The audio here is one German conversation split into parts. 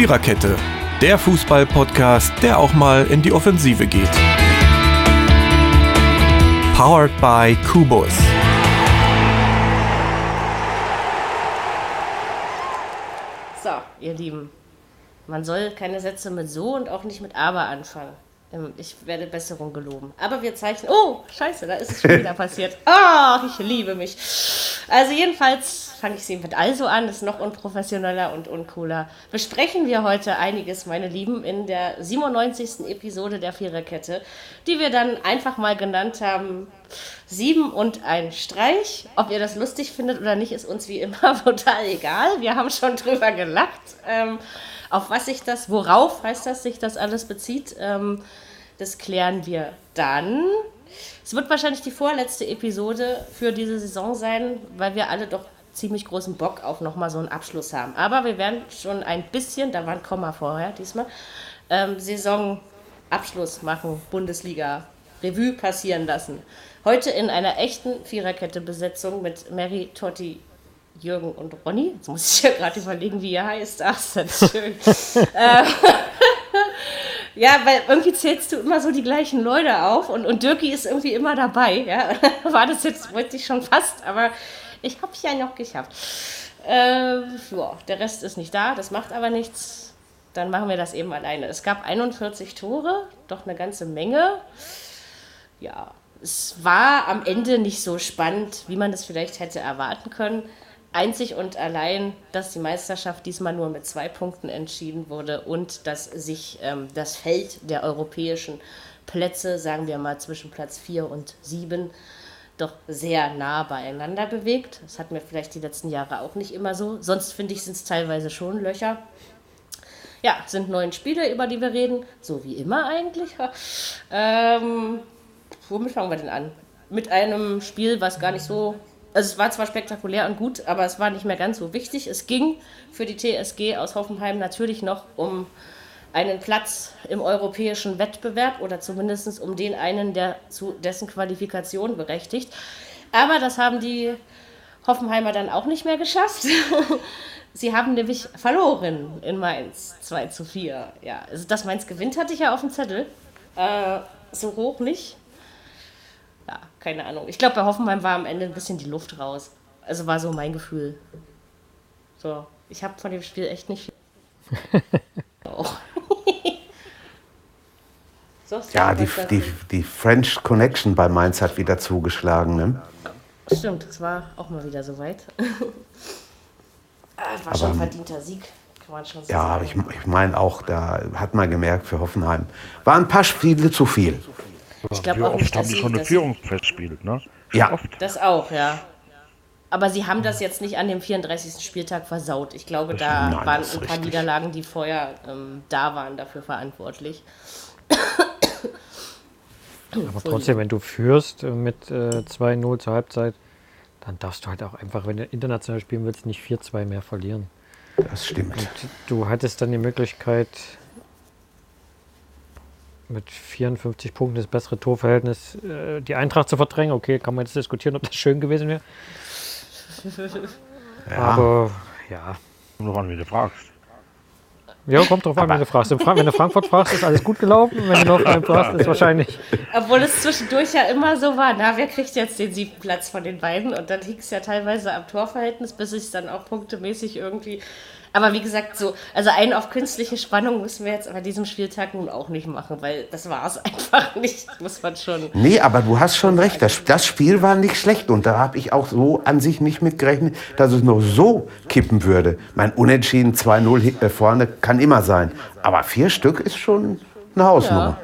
Viererkette, der Fußball-Podcast, der auch mal in die Offensive geht. Powered by Kubus. So, ihr Lieben, man soll keine Sätze mit so und auch nicht mit aber anfangen. Ähm, Ich werde Besserung geloben. Aber wir zeichnen. Oh, scheiße, da ist es schon wieder passiert. Ah, ich liebe mich. Also, jedenfalls fange ich sie mit also an, ist noch unprofessioneller und uncooler. Besprechen wir heute einiges, meine Lieben, in der 97. Episode der Viererkette, die wir dann einfach mal genannt haben: Sieben und ein Streich. Ob ihr das lustig findet oder nicht, ist uns wie immer total egal. Wir haben schon drüber gelacht. Ähm, auf was sich das, worauf heißt das, sich das alles bezieht, ähm, das klären wir dann. Es wird wahrscheinlich die vorletzte Episode für diese Saison sein, weil wir alle doch ziemlich großen Bock auf nochmal so einen Abschluss haben. Aber wir werden schon ein bisschen, da war ein Komma vorher diesmal, ähm, Saisonabschluss machen, Bundesliga, Revue passieren lassen. Heute in einer echten Viererkette-Besetzung mit Mary, Totti, Jürgen und Ronny. Jetzt muss ich ja gerade überlegen, wie ihr heißt. Ach, ist das schön. äh, ja, weil irgendwie zählst du immer so die gleichen Leute auf und, und Dirki ist irgendwie immer dabei. Ja? War das jetzt, wollte ich schon fast, aber ich habe es ja noch geschafft. Äh, ja, der Rest ist nicht da, das macht aber nichts. Dann machen wir das eben alleine. Es gab 41 Tore, doch eine ganze Menge. Ja, es war am Ende nicht so spannend, wie man es vielleicht hätte erwarten können. Einzig und allein, dass die Meisterschaft diesmal nur mit zwei Punkten entschieden wurde und dass sich ähm, das Feld der europäischen Plätze, sagen wir mal zwischen Platz 4 und 7, doch sehr nah beieinander bewegt. Das hatten wir vielleicht die letzten Jahre auch nicht immer so. Sonst finde ich, sind es teilweise schon Löcher. Ja, sind neun Spiele, über die wir reden. So wie immer eigentlich. Ähm, womit fangen wir denn an? Mit einem Spiel, was gar nicht so. Also es war zwar spektakulär und gut, aber es war nicht mehr ganz so wichtig. Es ging für die TSG aus Hoffenheim natürlich noch um einen Platz im europäischen Wettbewerb oder zumindest um den einen, der zu dessen Qualifikation berechtigt. Aber das haben die Hoffenheimer dann auch nicht mehr geschafft. Sie haben nämlich verloren in Mainz 2 zu 4. Ja, also dass Mainz gewinnt, hatte ich ja auf dem Zettel. Äh, so hoch nicht. Ja, keine Ahnung. Ich glaube, bei Hoffenheim war am Ende ein bisschen die Luft raus. Also war so mein Gefühl. So, ich habe von dem Spiel echt nicht viel. Auch. So, Ja, die, die, die French Connection bei Mainz hat wieder zugeschlagen. Ne? Stimmt, es war auch mal wieder soweit. ah, war schon ein verdienter Sieg, kann man schon so Ja, aber ich, ich meine auch, da hat man gemerkt für Hoffenheim. Waren ein paar Spiele zu viel. Ich glaube auch nicht, haben dass die sie, schon eine Führung festspielt, ne? Ja. Oft. Das auch, ja. Aber sie haben das jetzt nicht an dem 34. Spieltag versaut. Ich glaube, da Nein, waren ein paar richtig. Niederlagen, die vorher ähm, da waren, dafür verantwortlich. Aber trotzdem, wenn du führst äh, mit äh, 2-0 zur Halbzeit, dann darfst du halt auch einfach, wenn du international spielen willst, nicht 4-2 mehr verlieren. Das stimmt. Du hattest dann die Möglichkeit, mit 54 Punkten das bessere Torverhältnis äh, die Eintracht zu verdrängen. Okay, kann man jetzt diskutieren, ob das schön gewesen wäre. Aber ja. Kommt drauf an, wie du fragst. Ja, kommt drauf an, wenn du fragst. Wenn du Frankfurt fragst, ist alles gut gelaufen. Wenn du Hoffenheim fragst, ist wahrscheinlich. Obwohl es zwischendurch ja immer so war, na, wer kriegt jetzt den siebten Platz von den beiden? Und dann hing es ja teilweise am Torverhältnis, bis es dann auch punktemäßig irgendwie. Aber wie gesagt, so, also einen auf künstliche Spannung müssen wir jetzt bei diesem Spieltag nun auch nicht machen, weil das war es einfach nicht, muss man schon. Nee, aber du hast schon recht. Das, das Spiel war nicht schlecht. Und da habe ich auch so an sich nicht mitgerechnet, dass es noch so kippen würde. Mein Unentschieden 2-0 hi- äh, vorne kann immer sein. Aber vier Stück ist schon eine Hausnummer.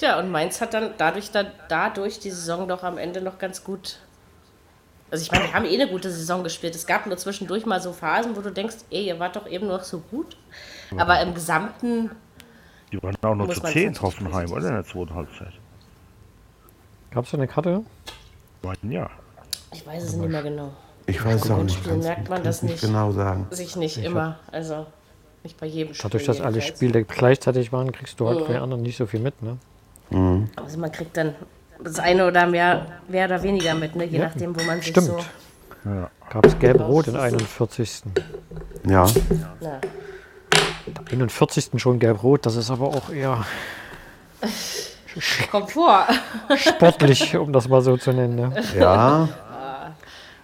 Ja, und Mainz hat dann dadurch, dann, dadurch die Saison doch am Ende noch ganz gut. Also ich meine, wir haben eh eine gute Saison gespielt. Es gab nur zwischendurch mal so Phasen, wo du denkst, ey, ihr wart doch eben noch so gut. Aber im Gesamten, Die waren auch nur zu man 10 schon Hoffenheim, oder? In der zweiten Halbzeit. Gab es da eine Karte? Ja. ich weiß es nicht mehr genau. Ich weiß es auch nicht. Spielen merkt man das nicht. genau sagen. Sich nicht immer, also nicht bei jedem Spiel. Dadurch, dass alle. Spiele gleichzeitig waren, kriegst du halt von den anderen nicht so viel mit. Ne? Also man kriegt dann das eine oder mehr, mehr oder weniger mit, ne? je Ja, nachdem, wo man sich stimmt. so. Gab es gelb-rot in 41. Ja. Na, 41. schon gelb-rot, das ist aber auch eher Kommt vor. sportlich, um das mal so zu nennen. Ne? Ja,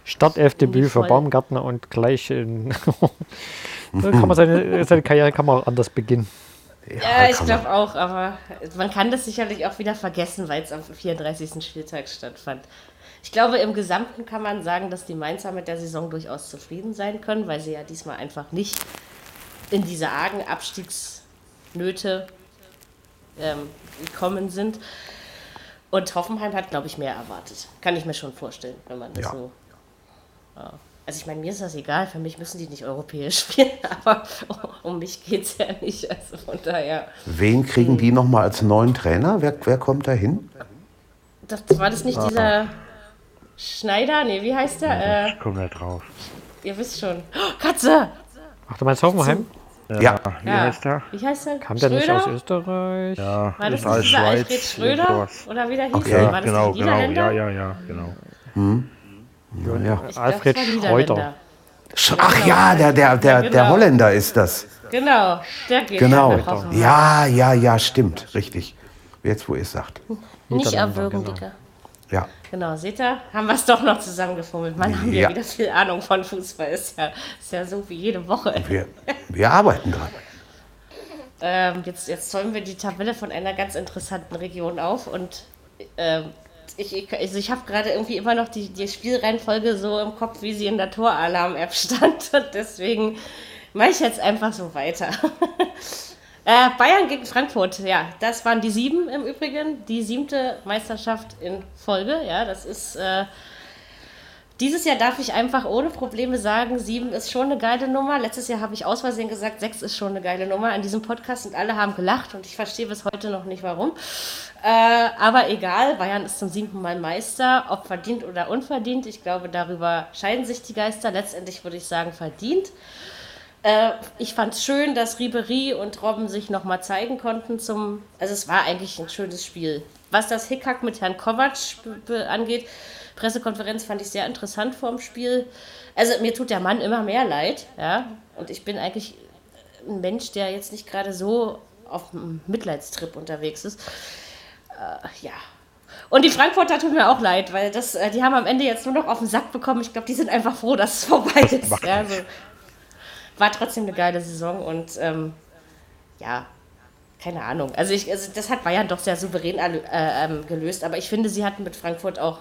Startelfdebüt für. Baumgartner und gleich in. so kann man seine, seine Karriere kann man auch anders beginnen. Ja, ich kann glaube auch, aber man kann das sicherlich auch wieder vergessen, weil es am 34. Spieltag stattfand. Ich glaube, im Gesamten kann man sagen, dass die Mainzer mit der Saison durchaus zufrieden sein können, weil sie ja diesmal einfach nicht in diese argen Abstiegsnöte ähm, gekommen sind. Und Hoffenheim hat, glaube ich, mehr erwartet. Kann ich mir schon vorstellen, wenn man das Ja. so. Ja. Also ich meine, mir ist das egal, für mich müssen die nicht europäisch spielen, aber um mich geht es ja nicht. Also von daher. wen kriegen die nochmal als neuen Trainer? Wer, wer kommt da hin? Das, war das nicht dieser Schneider? Nee, wie heißt der? Äh, Ich komme nicht drauf. ihr wisst schon. Oh, Katze! Ach, du meinst Hoffenheim? Ja. Wie Ja. heißt der? Wie heißt der? Kam der nicht aus Schröder? Österreich? Ja, War das nicht dieser Alfred Schweiz. Schröder? Oder wie der hieß? Okay. War Ja, das genau, genau. Ja, ja, ja, genau. Ja. Ich Alfred war Schreuder. Sch- Ach ja, der, der, der, Ja, der genau. Holländer ist das. Genau, der geht Genau. Ja, ja, ja, stimmt. Richtig. Jetzt, wo ihr es sagt. Nicht erwürgen, genau. Dicker. Ja. Genau, seht ihr? Haben wir es doch noch zusammengefummelt. Man haben ja Ja. wieder viel Ahnung von Fußball. Ist ja, ist ja so wie jede Woche. Wir, wir arbeiten dran. Ähm, jetzt, jetzt zäumen wir die Tabelle von einer ganz interessanten Region auf und ähm, ich, ich, also ich habe gerade irgendwie immer noch die, die Spielreihenfolge so im Kopf, wie sie in der Toralarm-App stand. Und deswegen mache ich jetzt einfach so weiter. äh, Bayern gegen Frankfurt, ja, das waren die sieben im Übrigen, die siebte Meisterschaft in Folge, ja, das ist... Äh, dieses Jahr darf ich einfach ohne Probleme sagen, sieben ist schon eine geile Nummer. Letztes Jahr habe ich aus Versehen gesagt, sechs ist schon eine geile Nummer an diesem Podcast und alle haben gelacht und ich verstehe bis heute noch nicht warum. Äh, aber egal, Bayern ist zum siebten Mal Meister, ob verdient oder unverdient. Ich glaube, darüber scheiden sich die Geister. Letztendlich würde ich sagen, verdient. Äh, ich fand es schön, dass Ribery und Robben sich nochmal zeigen konnten zum. Also es war eigentlich ein schönes Spiel. Was das Hickhack mit Herrn Kovac angeht, Pressekonferenz fand ich sehr interessant vorm Spiel. Also mir tut der Mann immer mehr leid, ja. Und ich bin eigentlich ein Mensch, der jetzt nicht gerade so auf einem Mitleidstrip unterwegs ist. Äh, ja. Und die Frankfurter tut mir auch leid, weil das, äh, die haben am Ende jetzt nur noch auf den Sack bekommen. Ich glaube, die sind einfach froh, dass es vorbei ist. Ja, also, war trotzdem eine geile Saison und ähm, ja, keine Ahnung. Also, ich, also das hat Bayern doch sehr souverän äh, ähm, gelöst, aber ich finde, sie hatten mit Frankfurt auch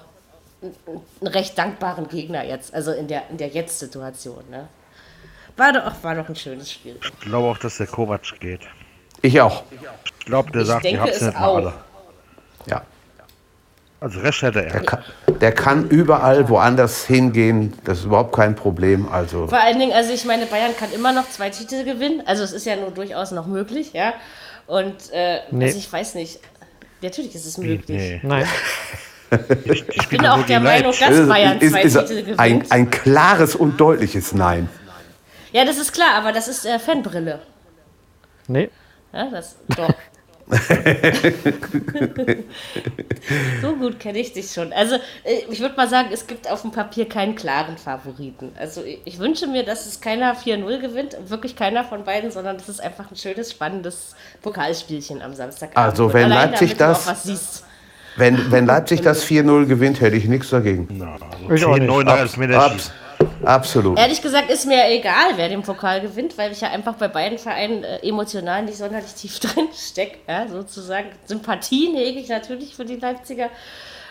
einen, recht dankbaren Gegner jetzt, also in der, in der Jetzt-Situation. Ne? War, doch, war doch ein schönes Spiel. Ich glaube auch, dass der Kovac geht. Ich auch. Ich glaube, der Ich sagt, ihr habt es nicht mal alle. Ja. Also Rest hätte er. Der kann, der kann überall woanders hingehen. Das ist überhaupt kein Problem. Also, Vor allen Dingen, also ich meine, Bayern kann immer noch zwei Titel gewinnen. Also es ist ja nur durchaus noch möglich, ja. Und äh, Nee. also ich weiß nicht. Natürlich ist es möglich. Nee. Nein. Ich, Ich bin auch der Meinung, dass Bayern ist, zwei ist Titel gewinnt. ein, ein klares und deutliches Nein. Ja, das ist klar, aber das ist äh, Fanbrille. Nee. Ja, das doch. so gut kenne ich dich schon. Also, äh, ich würde mal sagen, es gibt auf dem Papier keinen klaren Favoriten. Also, ich, wünsche mir, dass es keiner 4-0 gewinnt, wirklich keiner von beiden, sondern das ist einfach ein schönes, spannendes Pokalspielchen am Samstagabend. Also, wenn Leipzig das- auch was siehst. Wenn, wenn Leipzig das 4-0 gewinnt, hätte ich nichts dagegen. 10, nicht. 9 als mir der Abs absolut. Ehrlich gesagt ist mir egal, wer den Pokal gewinnt, weil ich ja einfach bei beiden Vereinen äh, emotional nicht sonderlich tief drin stecke, ja, sozusagen. Sympathien hege ich natürlich für die Leipziger,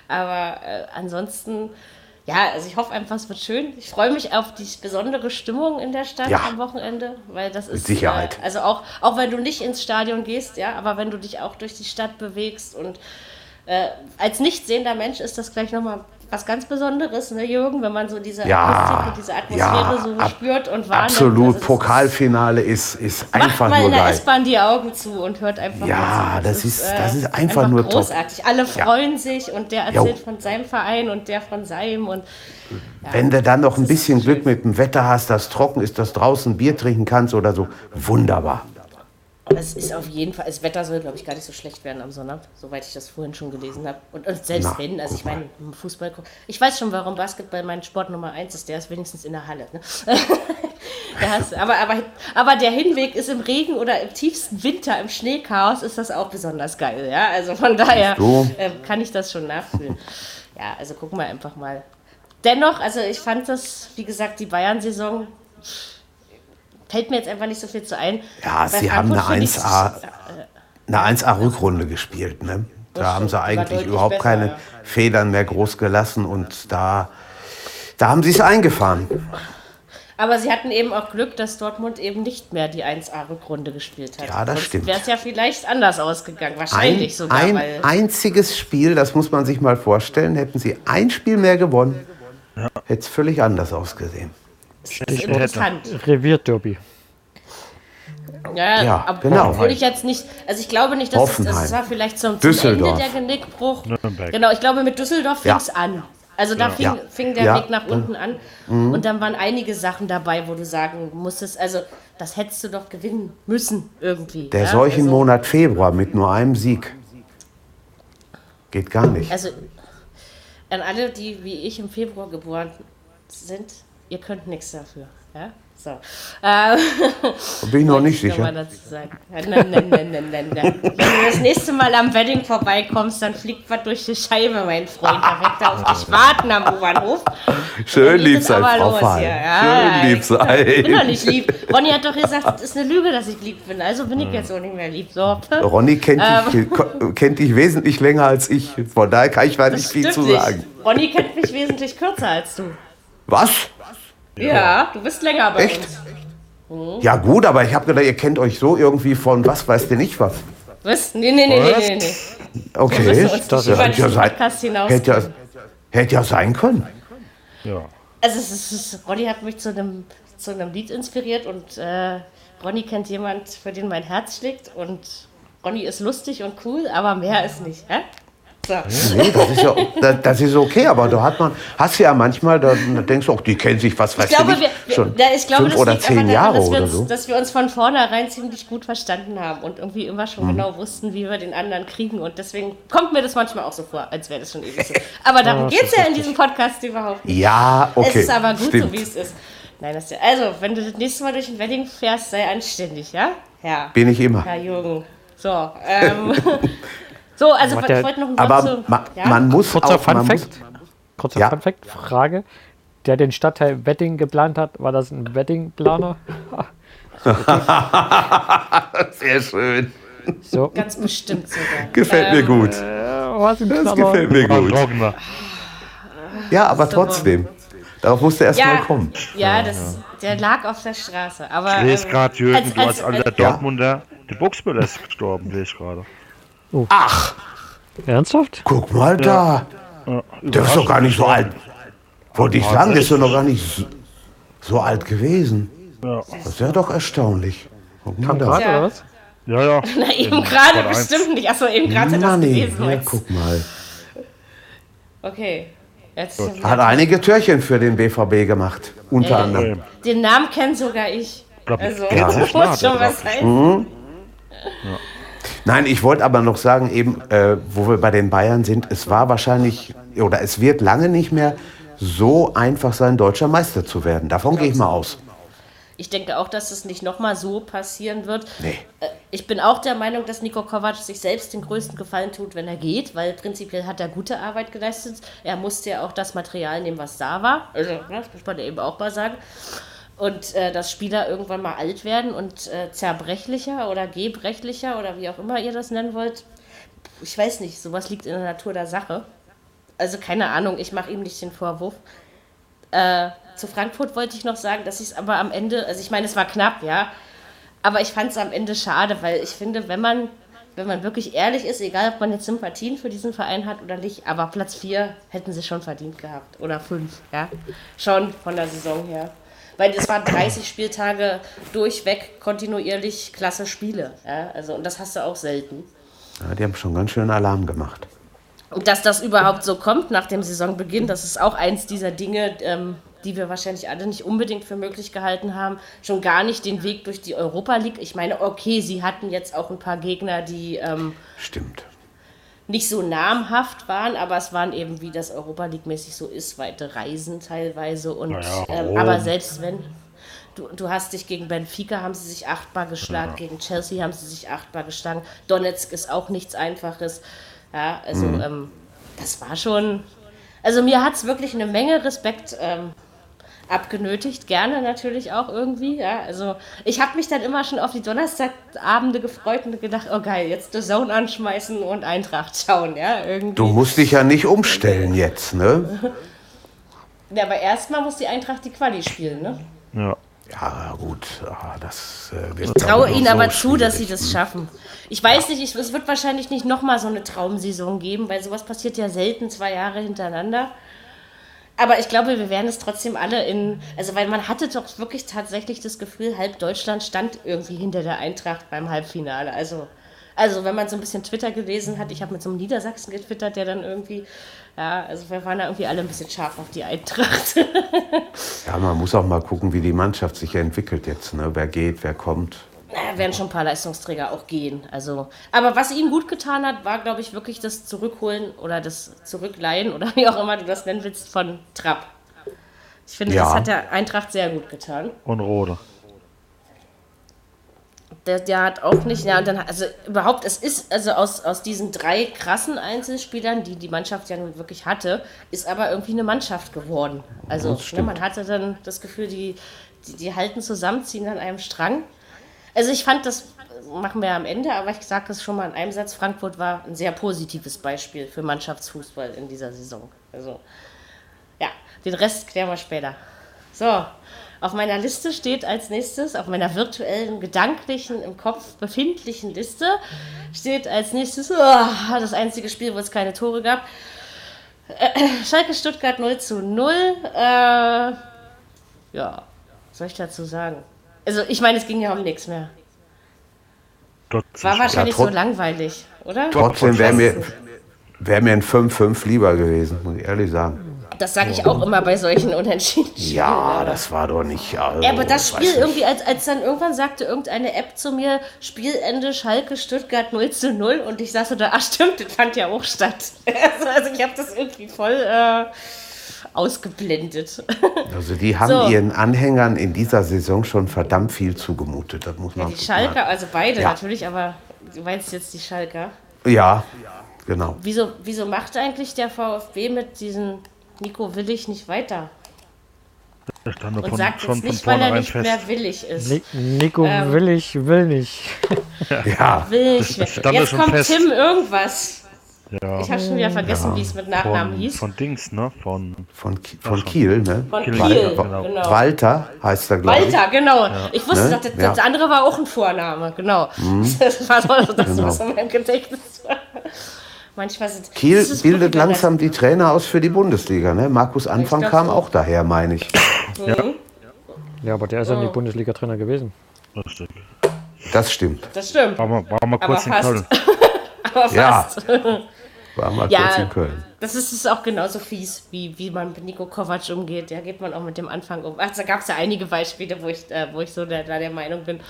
aber äh, ansonsten, ja, also ich hoffe einfach, es wird schön. Ich freue mich auf die besondere Stimmung in der Stadt Ja. am Wochenende, weil das ist Sicherheit. Äh, also auch, auch wenn du nicht ins Stadion gehst, ja, aber wenn du dich auch durch die Stadt bewegst und äh, als nicht sehender Mensch ist das gleich nochmal was ganz Besonderes, ne, Jürgen, wenn man so diese Ja, Akustik und diese Atmosphäre ja, so ab- spürt und wahrnimmt. Absolut. Also das Pokalfinale ist, ist Ist, macht einfach mal nur in der geil. S-Bahn die Augen zu und hört einfach Ja, mal zu. das ist- das ist einfach nur top. großartig. Alle Ja. freuen sich und der erzählt Jo. von seinem Verein und der von seinem und Wenn du dann noch ein das ist bisschen schön. Glück mit dem Wetter hast, dass trocken ist, dass draußen Bier trinken kannst oder so, wunderbar. Aber es ist auf jeden Fall, das Wetter soll, glaube ich, gar nicht so schlecht werden am Sonntag, soweit ich das vorhin schon gelesen habe. Und, und selbst Na, wenn, also ich meine, Fußball, ich weiß schon, warum Basketball mein Sport Nummer eins ist, der ist wenigstens in der Halle. Ne? Da hast du- aber, aber, aber der Hinweg ist im Regen oder im tiefsten Winter, im Schneechaos, ist das auch besonders geil. Ja? Also von daher ähm, kann ich das schon nachfühlen. Ja, also gucken wir einfach mal. Dennoch, also ich fand das, wie gesagt, die Bayern-Saison fällt mir jetzt einfach nicht so viel zu ein. Ja, Bei sie haben eine Frankfurt finde ich- 1A, eine 1A-Rückrunde gespielt. Ne? Da Das haben sie eigentlich überhaupt besser, keine ja. Federn mehr groß gelassen und da, da haben sie es eingefahren. Aber sie hatten eben auch Glück, dass Dortmund eben nicht mehr die 1A-Rückrunde gespielt hat. Ja, das stimmt. Wäre es ja vielleicht anders ausgegangen. Ein, Wahrscheinlich sogar. ein weil einziges Spiel, das muss man sich mal vorstellen, hätten sie ein Spiel mehr gewonnen, hätte es völlig anders ausgesehen. Das ist interessant. Revierderby. Ja, Ja, aber genau. obwohl ich jetzt nicht, also ich glaube nicht, dass es, das war vielleicht zum, zum Ende Düsseldorf. der Genickbruch. Nürnberg. Genau, ich glaube mit Düsseldorf fing Ja. es an. Also da fing, Ja. fing der Ja. Mhm. Weg nach unten an. Und dann waren einige Sachen dabei, wo du sagen musstest, also das hättest du doch gewinnen müssen irgendwie. Der ja? Seuchenmonat Februar mit nur einem Sieg. Geht gar nicht. Also, also an alle, die wie ich im Februar geboren sind, ihr könnt nichts dafür. Ja? So. Ähm, bin ich noch nicht sicher. Nein, nein, nein. Wenn du das nächste Mal am Wedding vorbeikommst, dann fliegt was durch die Scheibe, mein Freund. Da wird er auf dich warten am U-Bahnhof. Schön lieb sein, Frau los hier. Ja, Schön lieb Ich bin doch sein. nicht lieb. Ronny hat doch gesagt, es ist eine Lüge, dass ich lieb bin. Also bin ich jetzt auch nicht mehr lieb. So. Ronny kennt, Ähm. dich, ko- kennt dich wesentlich länger als ich. Von daher kann ich da nicht viel zu sagen. nicht. Ronny kennt mich wesentlich kürzer als du. Was? Ja, du bist länger bei Echt? uns. Ja gut, aber ich habe gedacht, ihr kennt euch so irgendwie von was, weißt du nicht was. Was? Nee, nee, nee, nee, nee, nee. Okay, das hätte ja, sein, hätte, ja, hätte ja sein können. Ja. Also es ist, es ist, Ronny hat mich zu einem, zu einem Lied inspiriert und äh, Ronny kennt jemand, für den mein Herz schlägt und Ronny ist lustig und cool, aber mehr ist nicht. Hä? So. Nee, das ist ja das, das ist okay, aber da hat man, hast du ja manchmal, da, da denkst du auch, die kennen sich, was weiß Ich glaube, ich, wir, schon ja, ich glaube, fünf das oder zehn Jahre daran, dass wir, oder uns, so. dass wir uns von vornherein ziemlich gut verstanden haben und irgendwie immer schon Mhm. genau wussten, wie wir den anderen kriegen. Und deswegen kommt mir das manchmal auch so vor, als wäre das schon ewig so. Aber darum geht es ja in diesem Podcast überhaupt nicht. Ja, okay. Es ist aber gut stimmt. so, wie es ist. Nein, das ja, also, wenn du das nächste Mal durch ein Wedding fährst, sei anständig, ja? Ja. Bin ich immer. Herr Jürgen. So, ähm, so, also ich der- wollte noch ein Aber Wort zu, ma, ja? man muss Kurzer auch, man Fun muss, Fact. Kurzer Ja. Fun Fact. Frage. Der den Stadtteil Wedding geplant hat, war das ein Wedding-Planer? Sehr schön. So. Ganz bestimmt sogar. Gefällt mir gut. Was ein Das gefällt mir gut. Ja, aber trotzdem. Darauf musste erst mal Ja, kommen. ja, das, der lag auf der Straße. Aber, Ich lese ähm, gerade, Jürgen, als- du als, als- alter Dortmunder. Der Buchsbüller ist gestorben, lese ich gerade. Ach, Ernsthaft? guck mal da. Ja, Der ist doch gar nicht so alt. Wollte ich sagen, der ist doch noch gar nicht so, so alt gewesen. Ja, Das ist ja doch erstaunlich. Guck mal da. Grad, Ja. oder was? ja. ja. Na, eben gerade bestimmt nicht. Achso, eben gerade hat das gewesen. ja, guck mal. Okay. Jetzt Hat einige Türchen für den BVB gemacht. Unter anderem. den Namen kennt sogar ich. Glaub, Also, ja, das muss schon was drauf. sein. Nein, ich wollte aber noch sagen, eben, äh, wo wir bei den Bayern sind, es war wahrscheinlich, oder es wird lange nicht mehr so einfach sein, deutscher Meister zu werden. Davon gehe ich mal aus. Ich denke auch, dass es nicht nochmal so passieren wird. Nee. Äh, Ich bin auch der Meinung, dass Nico Kovac sich selbst den größten Gefallen tut, wenn er geht, weil prinzipiell hat er gute Arbeit geleistet. Er musste ja auch das Material nehmen, was da war. Also, ne, das muss man ja eben auch mal sagen. Und äh, dass Spieler irgendwann mal alt werden und äh, zerbrechlicher oder gebrechlicher oder wie auch immer ihr das nennen wollt. Ich weiß nicht, sowas liegt in der Natur der Sache. Also keine Ahnung, ich mache ihm nicht den Vorwurf. Äh, zu Frankfurt wollte ich noch sagen, dass ich es aber am Ende, also ich meine, es war knapp, ja, aber ich fand es am Ende schade, weil ich finde, wenn man, wenn man wirklich ehrlich ist, egal ob man jetzt Sympathien für diesen Verein hat oder nicht, aber Platz 4 hätten sie schon verdient gehabt. Oder 5, ja. Schon von der Saison her. Weil es waren 30 Spieltage durchweg kontinuierlich klasse Spiele. Ja? Also, und das hast du auch selten. Ja, die haben schon ganz schön Alarm gemacht. Und dass das überhaupt so kommt nach dem Saisonbeginn, das ist auch eins dieser Dinge, ähm, die wir wahrscheinlich alle nicht unbedingt für möglich gehalten haben. Schon gar nicht den Weg durch die Europa League. Ich meine, okay, sie hatten jetzt auch ein paar Gegner, die ähm, Stimmt. Nicht so namhaft waren, aber es waren eben, wie das Europa League-mäßig so ist, weite Reisen teilweise. Und, Naja, ähm, aber selbst wenn. Du, du hast dich gegen Benfica, haben sie sich achtbar geschlagen, gegen Chelsea haben sie sich achtbar geschlagen. Donetsk ist auch nichts Einfaches. Ja, also ähm, das war schon. Also mir hat es wirklich eine Menge Respekt ähm, abgenötigt. Gerne natürlich auch irgendwie. Ja, also ich habe mich dann immer schon auf die Donnerstagabende gefreut und gedacht, oh geil, jetzt The Zone anschmeißen und Eintracht schauen. Ja, irgendwie. Du musst dich ja nicht umstellen jetzt, ne? Ja, aber erstmal muss die Eintracht die Quali spielen, ne? Ja. Ja, gut. Ah, das äh, wird Ich traue ihnen noch aber so zu, dass sie das schaffen. Ich weiß nicht, ich, es wird wahrscheinlich nicht nochmal so eine Traumsaison geben, weil sowas passiert ja selten zwei Jahre hintereinander. Aber ich glaube, wir werden es trotzdem alle in. Also, weil man hatte doch wirklich tatsächlich das Gefühl, halb Deutschland stand irgendwie hinter der Eintracht beim Halbfinale. Also, also wenn man so ein bisschen Twitter gelesen hat, ich habe mit so einem Niedersachsen getwittert, der dann irgendwie. Ja, also wir waren da irgendwie alle ein bisschen scharf auf die Eintracht. Ja, man muss auch mal gucken, wie die Mannschaft sich entwickelt jetzt, ne? Wer geht, wer kommt. Naja, werden schon ein paar Leistungsträger auch gehen. Also, aber was ihm gut getan hat, war, glaube ich, wirklich das Zurückholen oder das Zurückleihen oder wie auch immer du das nennen willst von Trapp. Ich finde, Ja. das hat der Eintracht sehr gut getan. Und Rode. Der, der hat auch nicht, ja, und dann, also überhaupt, es ist, also aus, aus diesen drei krassen Einzelspielern, die die Mannschaft ja nun wirklich hatte, ist aber irgendwie eine Mannschaft geworden. Also, ne, man hatte dann das Gefühl, die, die, die halten zusammen, ziehen an einem Strang. Also ich fand das, machen wir am Ende, aber ich sage das schon mal in einem Satz, Frankfurt war ein sehr positives Beispiel für Mannschaftsfußball in dieser Saison. Also ja, den Rest klären wir später. So, auf meiner Liste steht als nächstes, auf meiner virtuellen, gedanklichen, im Kopf befindlichen Liste, steht als nächstes, oh, das einzige Spiel, wo es keine Tore gab. Äh, Schalke Stuttgart 0 zu 0. Äh, ja, was soll ich dazu sagen? Also, ich meine, es ging ja um nichts mehr. Gott War wahrscheinlich trot- so langweilig, oder? Trotzdem wäre mir, wär mir ein 5-5 lieber gewesen, muss ich ehrlich sagen. Das sage ich auch immer bei solchen Unentschieden. Ja, das war doch nicht. Also, Ja, aber das Spiel irgendwie, als, als dann irgendwann sagte irgendeine App zu mir, Spielende Schalke Stuttgart 0 zu 0 und ich saß so da, ach stimmt, das fand ja auch statt. Also, also ich habe das irgendwie voll äh, ausgeblendet. Also die haben So. ihren Anhängern in dieser Saison schon verdammt viel zugemutet. Das muss Ja, man die Schalker, also beide Ja. natürlich, aber du meinst jetzt die Schalker. Ja, genau. Wieso, wieso macht eigentlich der VfB mit diesem Nico Willig nicht weiter? Das stand Und von, sagt schon von nicht, weil er nicht fest. mehr willig ist. Ni- Nico Ähm. will ich, will nicht. Ja, Will nicht mehr. Jetzt schon kommt fest. Tim irgendwas. Ja, Ich habe schon wieder vergessen, wie es mit Nachnamen von, hieß. von Dings, ne? Von von, von Kiel, ne? Von Kiel, Kiel, genau. genau. Walter heißt er, glaube ich. Walter, genau. Ich wusste, Ne? dass das, Ja. das andere war auch ein Vorname, genau. Das war so das, Genau. was in meinem Gedächtnis war. Manchmal sind Kiel das ist bildet langsam die Trainer aus für die Bundesliga, ne? Markus Anfang glaub kam so. auch daher, meine ich. Ja, aber der ist ja nie Bundesliga-Trainer gewesen. Das stimmt. Das stimmt. War mal, war mal Aber kurz in fast. Köln. Aber Ja. War mal Ja. kurz in Köln. Das ist, ist auch genauso fies, wie, wie man mit Nico Kovac umgeht. Da geht man auch mit dem Anfang um. Ach, da gab es ja einige Beispiele, wo ich, äh, wo ich so der, da der Meinung bin.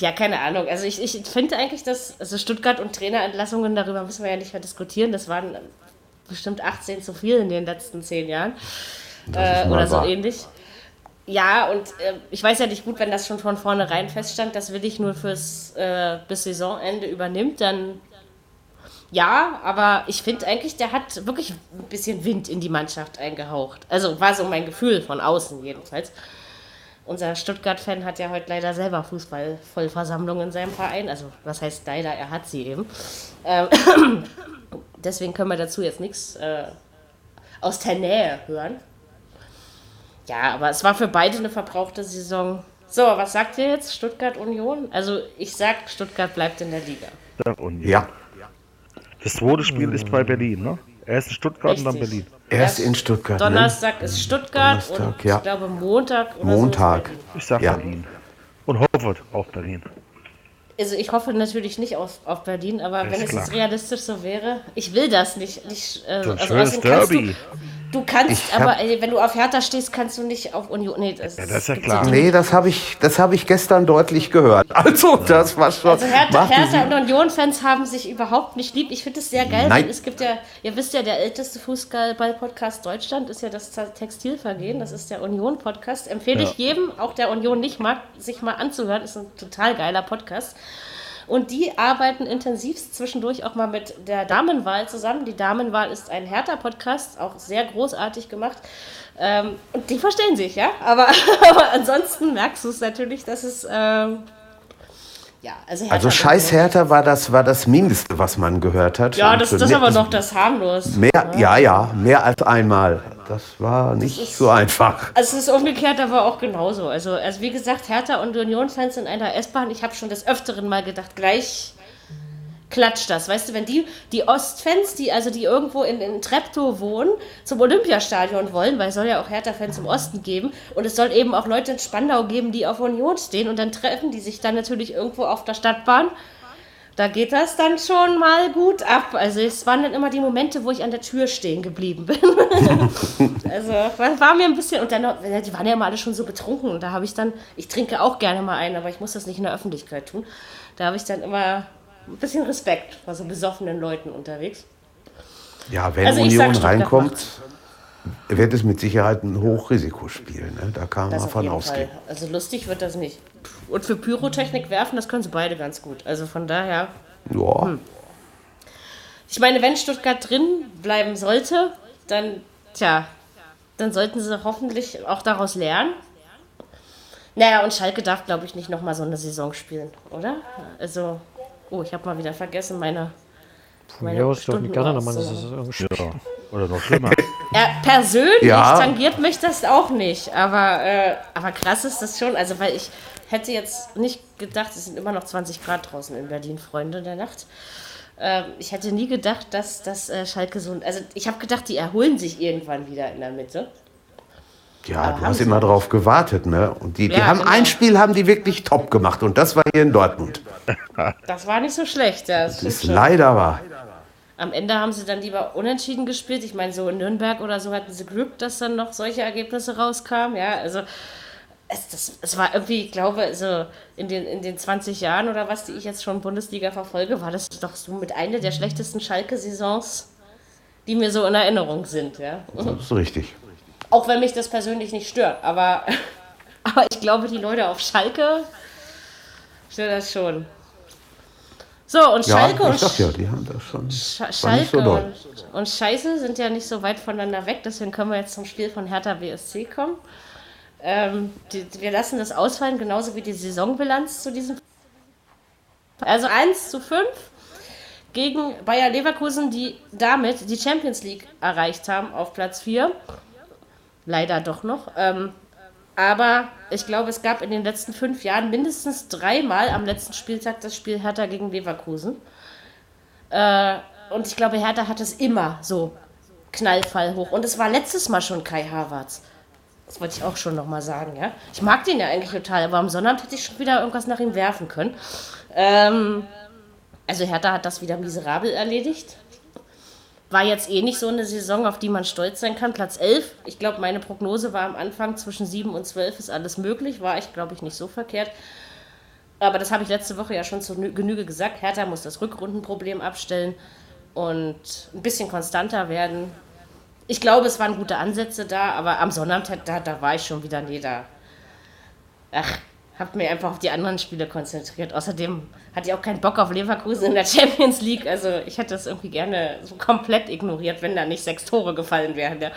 Ja, keine Ahnung. Also ich, ich finde eigentlich, dass also Stuttgart und Trainerentlassungen, darüber müssen wir ja nicht mehr diskutieren. Das waren bestimmt 18 zu viel in den letzten zehn Jahren. Äh, oder so wahr. ähnlich. Ja, und äh, ich weiß ja nicht gut, wenn das schon von vornherein feststand, das will ich nur fürs äh, bis Saisonende übernimmt, dann ja, aber ich finde eigentlich, der hat wirklich ein bisschen Wind in die Mannschaft eingehaucht. Also war so mein Gefühl von außen jedenfalls. Unser Stuttgart-Fan hat ja heute leider selber Fußball-Vollversammlung in seinem Verein. Also was heißt leider, er hat sie eben. Ähm, deswegen können wir dazu jetzt nichts äh, aus der Nähe hören. Ja, aber es war für beide eine verbrauchte Saison. So, was sagt ihr jetzt? Stuttgart Union? Also ich sag, Stuttgart bleibt in der Liga. Ja, Das zweite Spiel ist bei Berlin, ne? Erst in Stuttgart und dann Richtig. Berlin. erst in Stuttgart. Ne? Donnerstag ist Stuttgart Donnerstag, und ja. ich glaube Montag oder Montag. So. Ich sag Ja. Berlin. Und hoffe auch Berlin. also ich hoffe natürlich nicht auf, auf Berlin, aber Ist wenn es klar. jetzt realistisch so wäre, ich will das nicht. nicht äh, So ein also schönes Derby. Du, Du kannst, Ich hab- aber ey, wenn du auf Hertha stehst, kannst du nicht auf Union. Nee, das, Ja, das ist ja klar. nicht. Nee, das habe ich, das hab ich gestern deutlich gehört. Also, das war schon. Also Hertha, Hertha und Union-Fans haben sich überhaupt nicht lieb. Ich finde es sehr geil, Nein. es gibt ja, ihr wisst ja, der älteste Fußball-Podcast Deutschland ist ja das Textilvergehen. Das ist der Union-Podcast. Empfehle ich jedem, auch der Union nicht mag, sich mal anzuhören. Ist ein total geiler Podcast. Und die arbeiten intensiv zwischendurch auch mal mit der Damenwahl zusammen. Die Damenwahl ist ein Hertha-Podcast, auch sehr großartig gemacht. Ähm, und die verstehen sich, ja. Aber, aber ansonsten merkst du es natürlich, dass es. Ähm, ja, also, Hertha Also Scheiß Hertha war das, war das Mindeste, was man gehört hat. Ja, Und das, das ist aber noch das harmlos. Mehr, ja, ja, mehr als einmal. Das war nicht so einfach. Also es ist umgekehrt aber auch genauso. Also, also wie gesagt, Hertha und Union-Fans in einer S-Bahn, ich habe schon des Öfteren mal gedacht, gleich klatscht das. Weißt du, wenn die, die Ostfans, die also die irgendwo in, in Treptow wohnen, zum Olympiastadion wollen, weil es soll ja auch Hertha-Fans im Osten geben und es soll eben auch Leute in Spandau geben, die auf Union stehen und dann treffen die sich dann natürlich irgendwo auf der Stadtbahn. Da geht das dann schon mal gut ab. Also es waren dann immer die Momente, wo ich an der Tür stehen geblieben bin. also war, mir ein bisschen, und dann, die waren ja immer alle schon so betrunken. Und da habe ich dann, ich trinke auch gerne mal ein, aber ich muss das nicht in der Öffentlichkeit tun. Da habe ich dann immer ein bisschen Respekt vor so besoffenen Leuten unterwegs. Ja, wenn Also sag, Union Stuttgart reinkommt, wird es mit Sicherheit ein Hochrisikospiel. Ne? Da kann Das man von ausgehen. Fall. Also lustig wird das nicht. Und für Pyrotechnik werfen, das können sie beide ganz gut. Also von daher. Ja. Hm. Ich meine, wenn Stuttgart drin bleiben sollte, dann, tja, dann sollten sie hoffentlich auch daraus lernen. Naja, und Schalke darf, glaube ich, nicht nochmal so eine Saison spielen, oder? Also, oh, ich habe mal wieder vergessen, meine. Von mir aus dürfen die gerne nochmal das ist irgendwie Ja. Oder noch schlimmer. Ja, persönlich Ja. tangiert mich das auch nicht, aber, äh, aber krass ist das schon. Also, weil ich hätte jetzt nicht gedacht, es sind immer noch 20 Grad draußen in Berlin, Freunde der Nacht. Ähm, ich hätte nie gedacht, dass das äh, Schalke so. Also, ich habe gedacht, die erholen sich irgendwann wieder in der Mitte. Ja, Aber du hast immer drauf gewartet, ne? Und die, die Ja, haben genau. ein Spiel haben die wirklich top gemacht und das war hier in Dortmund. Das war nicht so schlecht, ja. Das Das ist schon. leider wahr. Am Ende haben sie dann lieber unentschieden gespielt. Ich meine, so in Nürnberg oder so hatten sie Glück, dass dann noch solche Ergebnisse rauskamen. Ja, also es, das, es war irgendwie, ich glaube, so in den, in den 20 Jahren oder was, die ich jetzt schon Bundesliga verfolge, war das doch so mit einer der schlechtesten Schalke-Saisons, die mir so in Erinnerung sind. Ja. Das ist richtig. Auch wenn mich das persönlich nicht stört. Aber, aber ich glaube, die Leute auf Schalke stört das schon. So, und Ja, Schalke und ich sag ja, die haben das schon. Sch Schalke so und, und Scheiße sind ja nicht so weit voneinander weg, deswegen können wir jetzt zum Spiel von Hertha BSC kommen. Ähm, die, wir lassen das ausfallen, genauso wie die Saisonbilanz zu diesem. Also 1 zu 5 gegen Bayer Leverkusen, die damit die Champions League erreicht haben auf Platz 4. Leider doch noch. Ähm, aber ich glaube, es gab in den letzten fünf Jahren mindestens dreimal am letzten Spieltag das Spiel Hertha gegen Leverkusen. Äh, und ich glaube, Hertha hat es immer so knallfall hoch. Und es war letztes Mal schon Kai Havertz. Das wollte ich auch schon nochmal sagen, ja. Ich mag den ja eigentlich total, aber am Sonnabend hätte ich schon wieder irgendwas nach ihm werfen können. Ähm, also Hertha hat das wieder miserabel erledigt. War jetzt eh nicht so eine Saison, auf die man stolz sein kann. Platz 11. Ich glaube, meine Prognose war am Anfang zwischen 7 und 12 ist alles möglich. War ich, glaube ich, nicht so verkehrt. Aber das habe ich letzte Woche ja schon zu Nü- Genüge gesagt. Hertha muss das Rückrundenproblem abstellen und ein bisschen konstanter werden. Ich glaube, es waren gute Ansätze da, aber am Sonnabend, da, da war ich schon wieder, nee, da. Ach, hab mir einfach auf die anderen Spiele konzentriert. Außerdem hatte ich auch keinen Bock auf Leverkusen in der Champions League. Also ich hätte das irgendwie gerne so komplett ignoriert, wenn da nicht sechs Tore gefallen wären. Ja.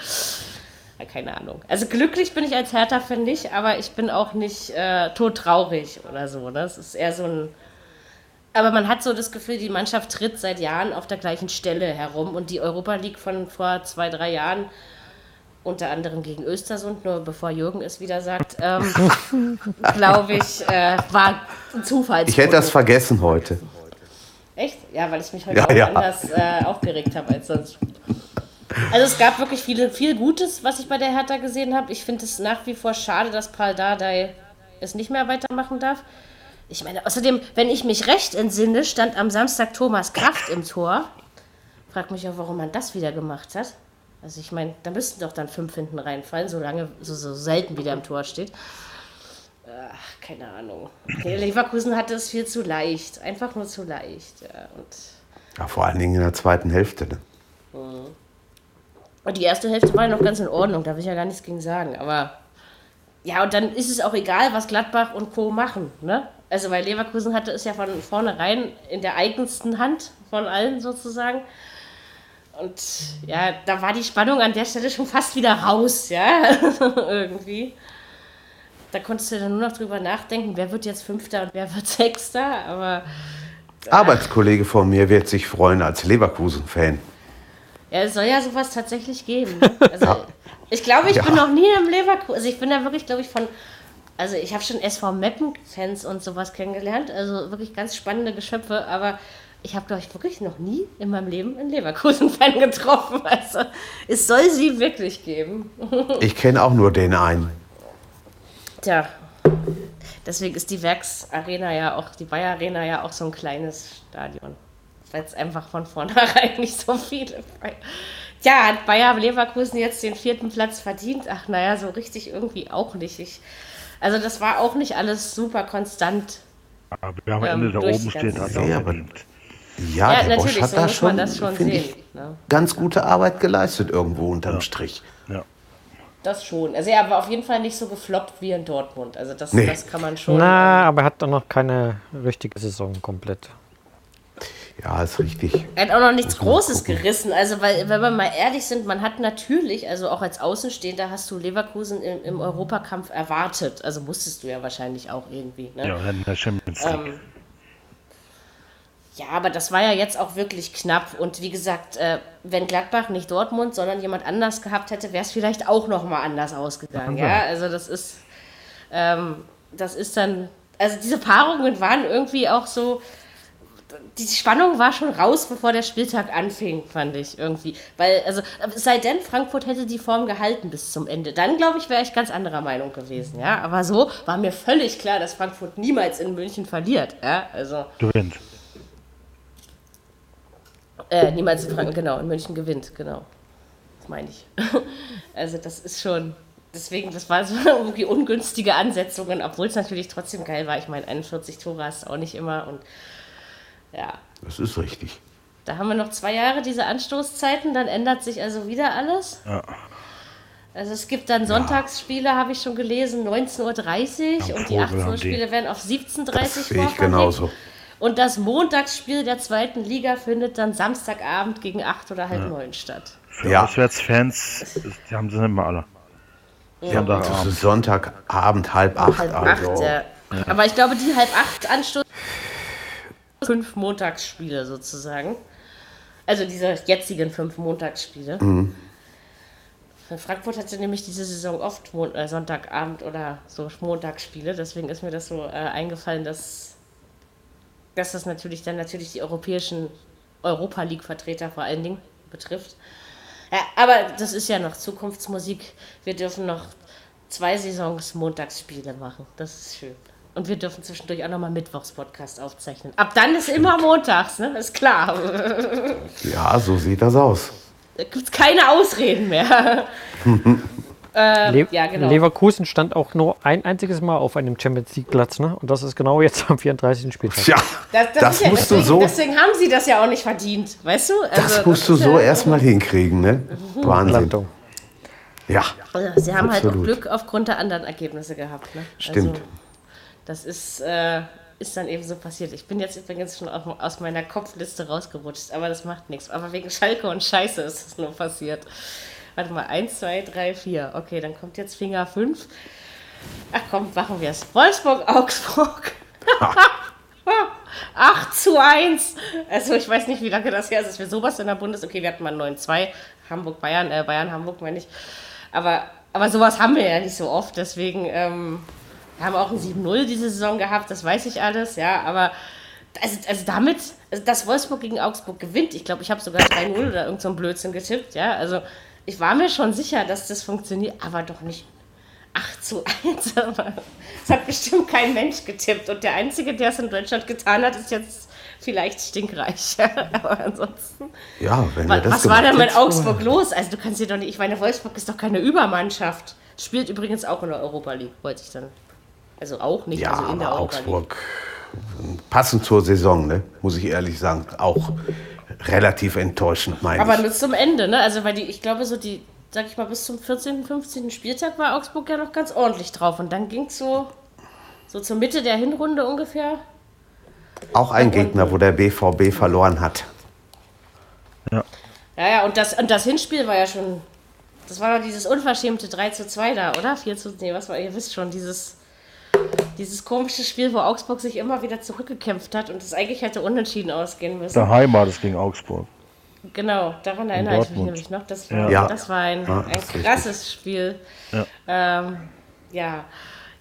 Keine Ahnung. Also glücklich bin ich als Hertha-Fan nicht, aber ich bin auch nicht äh, todtraurig oder so. Ne? Es ist eher so ein. Aber man hat so das Gefühl, die Mannschaft tritt seit Jahren auf der gleichen Stelle herum und die Europa League von vor zwei, drei Jahren, unter anderem gegen Östersund, nur bevor Jürgen es wieder sagt, ähm, glaube ich, äh, war ein Zufall. Ich hätte das vergessen heute. Echt? Ja, weil ich mich heute Ja, auch ja. anders äh, aufgeregt habe als sonst. Also es gab wirklich viele, viel Gutes, was ich bei der Hertha gesehen habe. Ich finde es nach wie vor schade, dass Paul Dardai es nicht mehr weitermachen darf. Ich meine, außerdem, wenn ich mich recht entsinne, stand am Samstag Thomas Kraft im Tor. Frag mich auch, warum man das wieder gemacht hat. Also ich meine, da müssten doch dann fünf hinten reinfallen, solange so, so selten wie der im Tor steht. Ach, keine Ahnung. Okay, Leverkusen hatte es viel zu leicht. Einfach nur zu leicht. Ja. Und, Ja, vor allen Dingen in der zweiten Hälfte. Ne? und die erste Hälfte war ja noch ganz in Ordnung, da will ich ja gar nichts gegen sagen. Aber ja, und dann ist es auch egal, was Gladbach und Co. machen. Ne? Also, weil Leverkusen hatte es ja von vornherein in der eigensten Hand von allen sozusagen. Und ja, da war die Spannung an der Stelle schon fast wieder raus, ja, irgendwie. Da konntest du dann nur noch drüber nachdenken, wer wird jetzt Fünfter und wer wird Sechster, aber Arbeitskollege von mir wird sich freuen als Leverkusen-Fan. ja, es soll ja sowas tatsächlich geben. Also, ich glaube, ich Ja. bin noch nie im Leverkusen, also ich bin da wirklich, glaube ich, von, also ich habe schon SV Meppen-Fans und sowas kennengelernt, also wirklich ganz spannende Geschöpfe, aber ich habe, glaube ich, wirklich noch nie in meinem Leben einen Leverkusen-Fan getroffen. Also es soll sie wirklich geben. Ich kenne auch nur den einen. Tja, deswegen ist die Werksarena ja auch, die Bayer Arena ja auch so ein kleines Stadion. Weil es einfach von vornherein nicht so viele. Tja, hat Bayer Leverkusen jetzt den vierten Platz verdient? Ach, naja, so richtig irgendwie auch nicht. Ich, also, das war auch nicht alles super konstant. Aber wer am Ähm, Ende da oben steht, hat auch verdient. Ja, Ja, der Bosch natürlich, hat so da muss man schon, das schon finde sehen. ich, Ne? ganz gute Arbeit geleistet irgendwo unterm Strich. Ja. Das schon. Also, er war auf jeden Fall nicht so gefloppt wie in Dortmund. Also, das, Nee. das kann man schon. Na, aber er hat doch noch keine richtige Saison komplett. Ja, ist richtig. Er hat auch noch nichts Großes gucken. gerissen. Also, weil, wenn wir mal ehrlich sind, man hat natürlich, also auch als Außenstehender, hast du Leverkusen im, im Europakampf erwartet. Also musstest du ja wahrscheinlich auch irgendwie. Ne? ja, in der Champions League. Ähm, ja, aber das war ja jetzt auch wirklich knapp. Und wie gesagt, äh, wenn Gladbach nicht Dortmund, sondern jemand anders gehabt hätte, wäre es vielleicht auch noch mal anders ausgegangen. Ja, also das ist, ähm, das ist dann, also diese Paarungen waren irgendwie auch so, die Spannung war schon raus, bevor der Spieltag anfing, fand ich irgendwie. Weil, also, es sei denn, Frankfurt hätte die Form gehalten bis zum Ende. Dann, glaube ich, wäre ich ganz anderer Meinung gewesen, ja. Aber so war mir völlig klar, dass Frankfurt niemals in München verliert, ja. Also, Gewinnt. Äh, niemals in Frankfurt, genau, in München gewinnt, genau. Das meine ich. also, das ist schon. Deswegen, das war so irgendwie ungünstige Ansetzungen, obwohl es natürlich trotzdem geil war. Ich meine, 41 Tore hast auch nicht immer und ja, Das ist richtig. Da haben wir noch zwei Jahre diese Anstoßzeiten, dann ändert sich also wieder alles. Ja. Also es gibt dann Sonntagsspiele, habe ich schon gelesen, 19.30 Uhr und die Vogel 18 Uhr. Spiele werden auf 17.30 Uhr Das sehe ich genauso. Und das Montagsspiel der zweiten Liga findet dann Samstagabend gegen 8 oder halb 9 statt. Für Ja. Auswärtsfans, die haben sie nicht mehr alle. Ja, das Sonntagabend. ist Sonntagabend, halb acht. Halb also. 8, ja. Aber ich glaube, die halb 8 Anstoß fünf Montagsspiele sozusagen. Also diese jetzigen fünf Montagsspiele. Frankfurt hatte nämlich diese Saison oft Mon äh, Sonntagabend oder so Montagsspiele. Deswegen ist mir das so äh, eingefallen, dass, dass das natürlich dann natürlich die europäischen Europa League-Vertreter vor allen Dingen betrifft. Ja, aber das ist ja noch Zukunftsmusik. Wir dürfen noch zwei Saisons Montagsspiele machen. Das ist schön. Und wir dürfen zwischendurch auch nochmal Mittwochs-Podcast aufzeichnen. Ab dann ist immer montags, ne? Ist klar. Ja, so sieht das aus. Da gibt es keine Ausreden mehr. Le ja, genau. Leverkusen stand auch nur ein einziges Mal auf einem Champions League Platz, ne? Und das ist genau jetzt am 34. Spieltag. Tja, Das, das, das ist ja, musst deswegen, du so, deswegen haben sie das ja auch nicht verdient, weißt du? Also, das musst du ist so ja- erstmal hinkriegen, ne? Wahnsinn. Landung. Ja, Also, sie haben halt auch Absolut. Glück aufgrund der anderen Ergebnisse gehabt. Ne? Stimmt. Also, das ist, äh, ist dann eben so passiert. Ich bin jetzt übrigens schon auf, aus meiner Kopfliste rausgerutscht, aber das macht nichts. Aber wegen Schalke und Scheiße ist es nur passiert. Warte mal, 1, 2, 3, 4. Okay, dann kommt jetzt Finger 5. Ach komm, machen wir es. Wolfsburg, Augsburg. 8 zu 1. Also ich weiß nicht, wie lange das her ist, dass wir sowas in der Bundes... Okay, wir hatten mal 9-2. Hamburg, Bayern, äh, Bayern, Hamburg meine ich. Aber, aber sowas haben wir ja nicht so oft. Deswegen ähm, wir haben auch ein 7-0 diese Saison gehabt, das weiß ich alles, ja. Aber also, also damit, also dass Wolfsburg gegen Augsburg gewinnt, ich glaube, ich habe sogar 3-0 oder irgend so Blödsinn getippt, ja. Also ich war mir schon sicher, dass das funktioniert, aber doch nicht 8 zu 1. Aber Das hat bestimmt kein Mensch getippt. Und der Einzige, der es in Deutschland getan hat, ist jetzt vielleicht stinkreich. Aber ansonsten. Ja, wenn Was, wir das was war denn mit Augsburg los? Also du kannst dir doch nicht. Ich meine, Wolfsburg ist doch keine Übermannschaft. Spielt übrigens auch in der Europa League, wollte ich dann. Also auch nicht, Ja, also in der Europa League. Augsburg, passend zur Saison, ne, muss ich ehrlich sagen, auch relativ enttäuschend, meine Aber ich. nur zum Ende, ne? Also weil die, ich glaube, so die, sag ich mal, bis zum 14., 15. Spieltag war Augsburg ja noch ganz ordentlich drauf. Und dann ging es so, so zur Mitte der Hinrunde ungefähr. Auch ein Gegner, wo der BVB verloren hat. Ja, ja, und das, und das Hinspiel war ja schon. Das war doch dieses unverschämte 3 zu 2 da, oder? 4 zu. Nee, was war, ihr wisst schon, dieses. Dieses komische Spiel, wo Augsburg sich immer wieder zurückgekämpft hat und es eigentlich hätte unentschieden ausgehen müssen. Daheim war das gegen Augsburg. Genau, daran erinnere ich mich nämlich noch. Das war, Ja. das war ein, Ja, ein das ist richtig. krasses Spiel. Ja. Ähm, ja,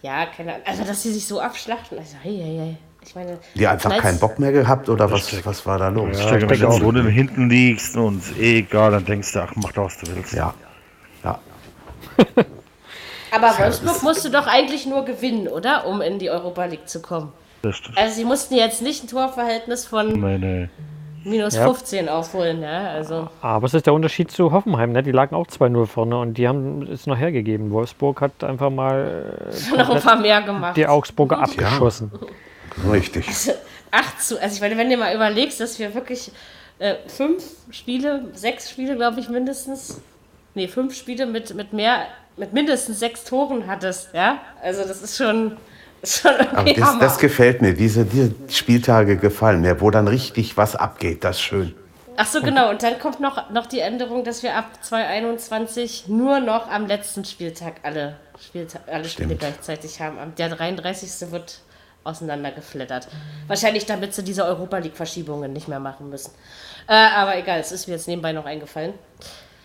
ja, keine Ahnung. Also, dass sie sich so abschlachten. Also, hey, hey, hey. Ich meine, Die einfach keinen Bock mehr gehabt oder was, was war da los? Ja, wenn du so hinten liegst und ist eh egal, dann denkst du, ach, mach doch, was du willst. Ja. ja. Aber Wolfsburg musste doch eigentlich nur gewinnen, oder? Um in die Europa League zu kommen. Das stimmt. Also, sie mussten jetzt nicht ein Torverhältnis von Nee, nee. minus Ja. 15 aufholen, ja. Also, Aber es ist der Unterschied zu Hoffenheim, ne? Die lagen auch 2-0 vorne und die haben es noch hergegeben. Wolfsburg hat einfach mal äh, noch ein paar mehr gemacht. die Augsburger abgeschossen. Richtig. 8 zu, also ich meine, wenn du mal überlegst, dass wir wirklich äh, fünf Spiele, sechs Spiele, glaube ich, mindestens, nee, fünf Spiele mit, mit mehr, mit mindestens sechs Toren hattest, ja? Also das ist schon, ist schon Aber das, das gefällt mir. Diese, diese Spieltage gefallen mir, wo dann richtig was abgeht. Das ist schön. Ach so, genau. Und dann kommt noch, noch die Änderung, dass wir ab 2021 nur noch am letzten Spieltag alle, Spielta alle Spiele gleichzeitig haben. Am- Der 33. wird auseinandergeflattert. Wahrscheinlich, damit sie diese Europa League-Verschiebungen nicht mehr machen müssen. Äh, aber egal, es ist mir jetzt nebenbei noch eingefallen.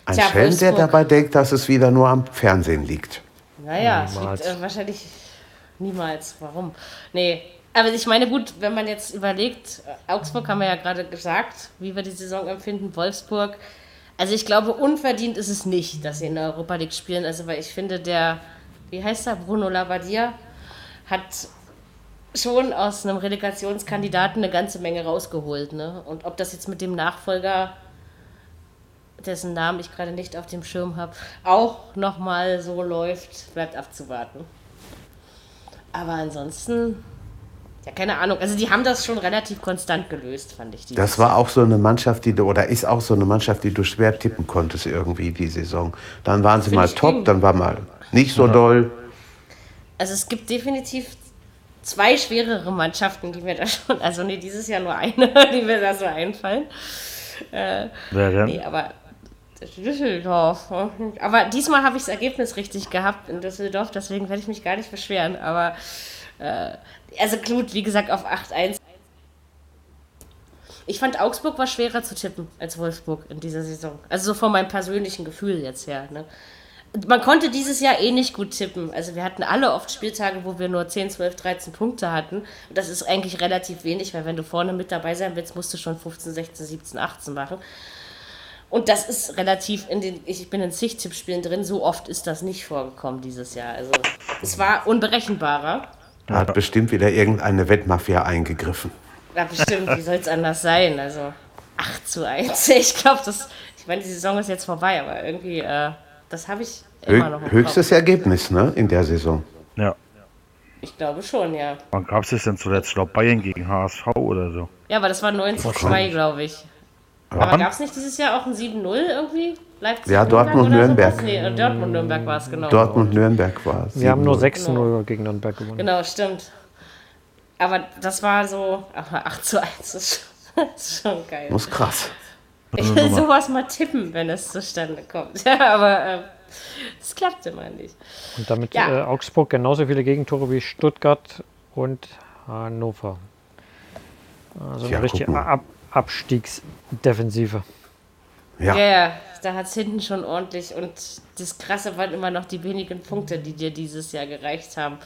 Ein Tja, Schelm, der Wolfsburg. dabei denkt, dass es wieder nur am Fernsehen liegt. Naja, es Niemals. liegt äh, wahrscheinlich niemals. Warum? Nee. Aber ich meine, gut, wenn man jetzt überlegt, äh, Augsburg haben wir ja gerade gesagt, wie wir die Saison empfinden, Wolfsburg. Also ich glaube, unverdient ist es nicht, dass sie in der Europa League spielen. Also weil ich finde, der, wie heißt er, Bruno Labbadia, hat schon aus einem Relegationskandidaten eine ganze Menge rausgeholt. Ne? Und ob das jetzt mit dem Nachfolger dessen Namen ich gerade nicht auf dem Schirm habe, auch nochmal so läuft, bleibt abzuwarten. Aber ansonsten, ja, keine Ahnung. Also, die haben das schon relativ konstant gelöst, fand ich. dieses Das war auch so eine Mannschaft, die du, oder ist auch so eine Mannschaft, die du schwer tippen konntest irgendwie die Saison. Dann waren sie Find mal top, ging. dann war mal nicht so doll. Also es gibt definitiv zwei schwerere Mannschaften, die mir da schon, also nee, dieses Jahr nur eine, die mir da so einfallen. Wer denn? Nee, aber Düsseldorf. Aber diesmal habe ich das Ergebnis richtig gehabt in Düsseldorf, deswegen werde ich mich gar nicht beschweren. Aber äh, also gut, wie gesagt, auf 8-1. Ich fand Augsburg war schwerer zu tippen als Wolfsburg in dieser Saison. Also so von meinem persönlichen Gefühl jetzt her. Ne? Man konnte dieses Jahr eh nicht gut tippen. Also wir hatten alle oft Spieltage, wo wir nur 10, 12, 13 Punkte hatten. Und das ist eigentlich relativ wenig, weil wenn du vorne mit dabei sein willst, musst du schon 15, 16, 17, 18 machen. Und das ist relativ in den, ich bin in zig Tippspielen drin, so oft ist das nicht vorgekommen dieses Jahr. Also es war unberechenbarer. Da hat bestimmt wieder irgendeine Wettmafia eingegriffen. Ja, bestimmt, wie soll es anders sein? Also 8 zu 1. Ich glaube, das, ich meine, die Saison ist jetzt vorbei, aber irgendwie, äh, das habe ich immer noch im höchstes Kopf. Ergebnis ne, in der Saison. Ja. Ich glaube schon, ja. Wann gab es das denn zuletzt? Ich glaube Bayern gegen HSV oder so. Ja, aber das war 9 zu 2, glaube ich. Aber Ja, gab es nicht dieses Jahr auch ein 7-0 irgendwie? Leipzig Ja, Dortmund-Nürnberg. Nee, äh, Dortmund-Nürnberg war es, genau. Dortmund-Nürnberg war es. Wir haben nur 7-0. 6-0 gegen Nürnberg gewonnen. Genau, stimmt. Aber das war so, aber 8 zu 1 ist schon, ist schon geil. Muss krass. Ich will sowas mal tippen, wenn es zustande kommt. Ja, aber äh, es klappt immer nicht. Und damit Ja. äh, Augsburg genauso viele Gegentore wie Stuttgart und Hannover. Also Tja, eine richtige. Ab Abstiegsdefensive. Ja. Ja, ja, da hat es hinten schon ordentlich. Und das Krasse waren immer noch die wenigen Punkte, die dir dieses Jahr gereicht haben.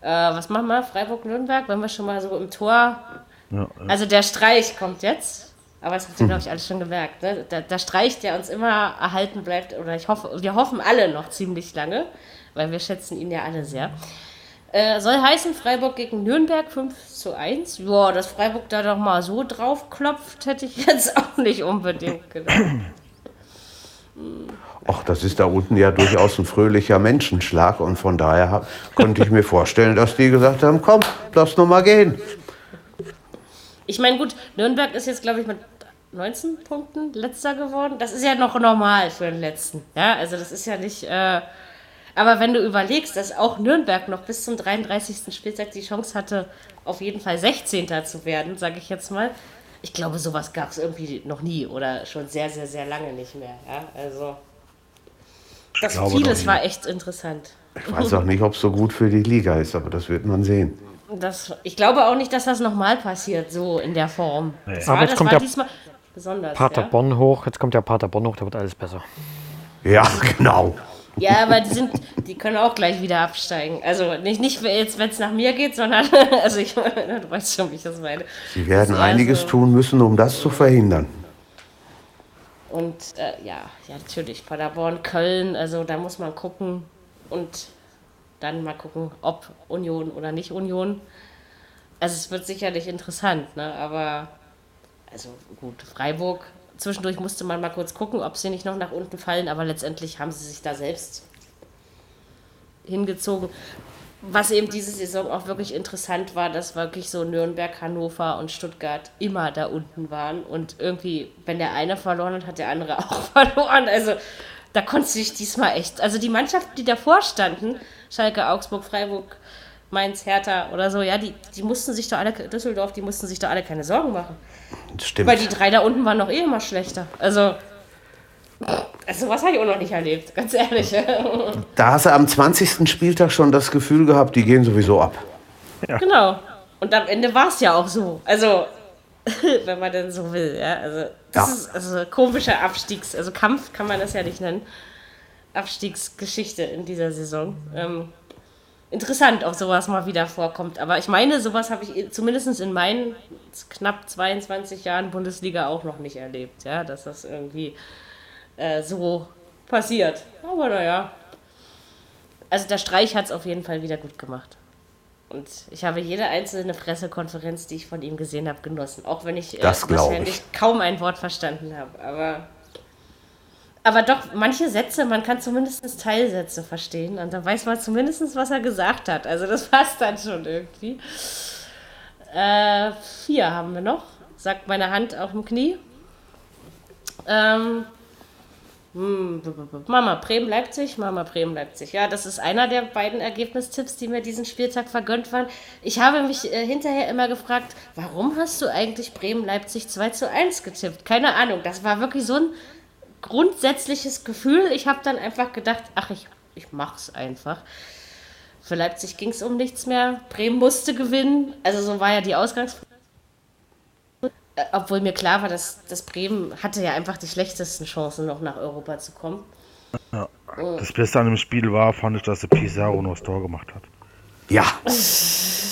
Äh, was machen wir? Freiburg-Nürnberg, wenn wir schon mal so im Tor. Ja, Also der Streich kommt jetzt. Aber das habt ihr, glaube ich, alles schon gemerkt. Ne? Der, der Streich, der uns immer erhalten bleibt, oder ich hoffe, wir hoffen alle noch ziemlich lange, weil wir schätzen ihn ja alle sehr. Äh, soll heißen, Freiburg gegen Nürnberg 5 zu 1. Ja, dass Freiburg da doch mal so drauf klopft, hätte ich jetzt auch nicht unbedingt gedacht. Ach, das ist da unten ja durchaus ein fröhlicher Menschenschlag und von daher konnte ich mir vorstellen, dass die gesagt haben, komm, lass noch mal gehen. Ich meine, gut, Nürnberg ist jetzt, glaube ich, mit 19 Punkten letzter geworden. Das ist ja noch normal für den letzten. Ja, also das ist ja nicht. Äh, aber wenn du überlegst, dass auch Nürnberg noch bis zum 33. Spieltag die Chance hatte, auf jeden Fall 16. zu werden, sage ich jetzt mal. Ich glaube, sowas gab es irgendwie noch nie oder schon sehr, sehr, sehr lange nicht mehr. Ja, also. Das vieles war echt interessant. Ich weiß auch nicht, ob es so gut für die Liga ist, aber das wird man sehen. Das, ich glaube auch nicht, dass das nochmal passiert, so in der Form. Das Aber war, jetzt das kommt war der diesmal besonders. Paterborn hoch, jetzt kommt der Paterborn hoch, da wird alles besser. Ja, genau. Ja. aber die sind, die können auch gleich wieder absteigen. Also nicht, nicht jetzt, wenn es nach mir geht, sondern, also ich, du weißt schon, wie ich das meine. Sie werden eher einiges so- tun müssen, um das zu verhindern. Und äh, ja, ja, natürlich, Paderborn, Köln, also da muss man gucken und dann mal gucken, ob Union oder nicht Union. Also es wird sicherlich interessant, ne? aber also gut, Freiburg, zwischendurch musste man mal kurz gucken, ob sie nicht noch nach unten fallen, aber letztendlich haben sie sich da selbst hingezogen. Was eben diese Saison auch wirklich interessant war, dass wirklich so Nürnberg, Hannover und Stuttgart immer da unten waren. Und irgendwie, wenn der eine verloren hat, hat der andere auch verloren. Also da konntest du diesmal echt. Also die Mannschaften, die davor standen, Schalke, Augsburg, Freiburg, Mainz, Hertha oder so, ja, die, die mussten sich doch alle, Düsseldorf, die mussten sich doch alle keine Sorgen machen. Stimmt. Weil die drei da unten waren noch eh immer schlechter. Also, also was habe ich auch noch nicht erlebt, ganz ehrlich. Da hast du am 20. Spieltag schon das Gefühl gehabt, die gehen sowieso ab. Genau. Und am Ende war es ja auch so. Also, wenn man denn so will. Ja? Also, das Ja. ist also komischer Abstiegs-, also Kampf kann man das ja nicht nennen. Abstiegsgeschichte in dieser Saison. Ähm, interessant, ob sowas mal wieder vorkommt. Aber ich meine, sowas habe ich zumindest in meinen knapp 22 Jahren Bundesliga auch noch nicht erlebt. Ja, dass das irgendwie äh, so passiert. Aber naja. Also der Streich hat es auf jeden Fall wieder gut gemacht. Und ich habe jede einzelne Pressekonferenz, die ich von ihm gesehen habe, genossen. Auch wenn ich äh, Das wahrscheinlich ich. kaum ein Wort verstanden habe. Aber, aber doch, manche Sätze, man kann zumindest Teilsätze verstehen. Und dann weiß man zumindest, was er gesagt hat. Also das passt dann schon irgendwie. Äh, vier haben wir noch. Sagt meine Hand auf dem Knie. Ähm, hm, Mama Bremen Leipzig, Mama Bremen Leipzig. Ja, das ist einer der beiden Ergebnistipps, die mir diesen Spieltag vergönnt waren. Ich habe mich äh, hinterher immer gefragt, warum hast du eigentlich Bremen Leipzig 2 zu 1 getippt? Keine Ahnung, das war wirklich so ein grundsätzliches Gefühl. Ich habe dann einfach gedacht, ach, ich, ich mach's einfach. Für Leipzig ging es um nichts mehr. Bremen musste gewinnen. Also so war ja die Ausgangsfrage. Äh, Obwohl mir klar war, dass, dass Bremen hatte ja einfach die schlechtesten Chancen, noch nach Europa zu kommen. Das Beste an dem Spiel war, fand ich, dass der Pizarro noch das Tor gemacht hat. Ja,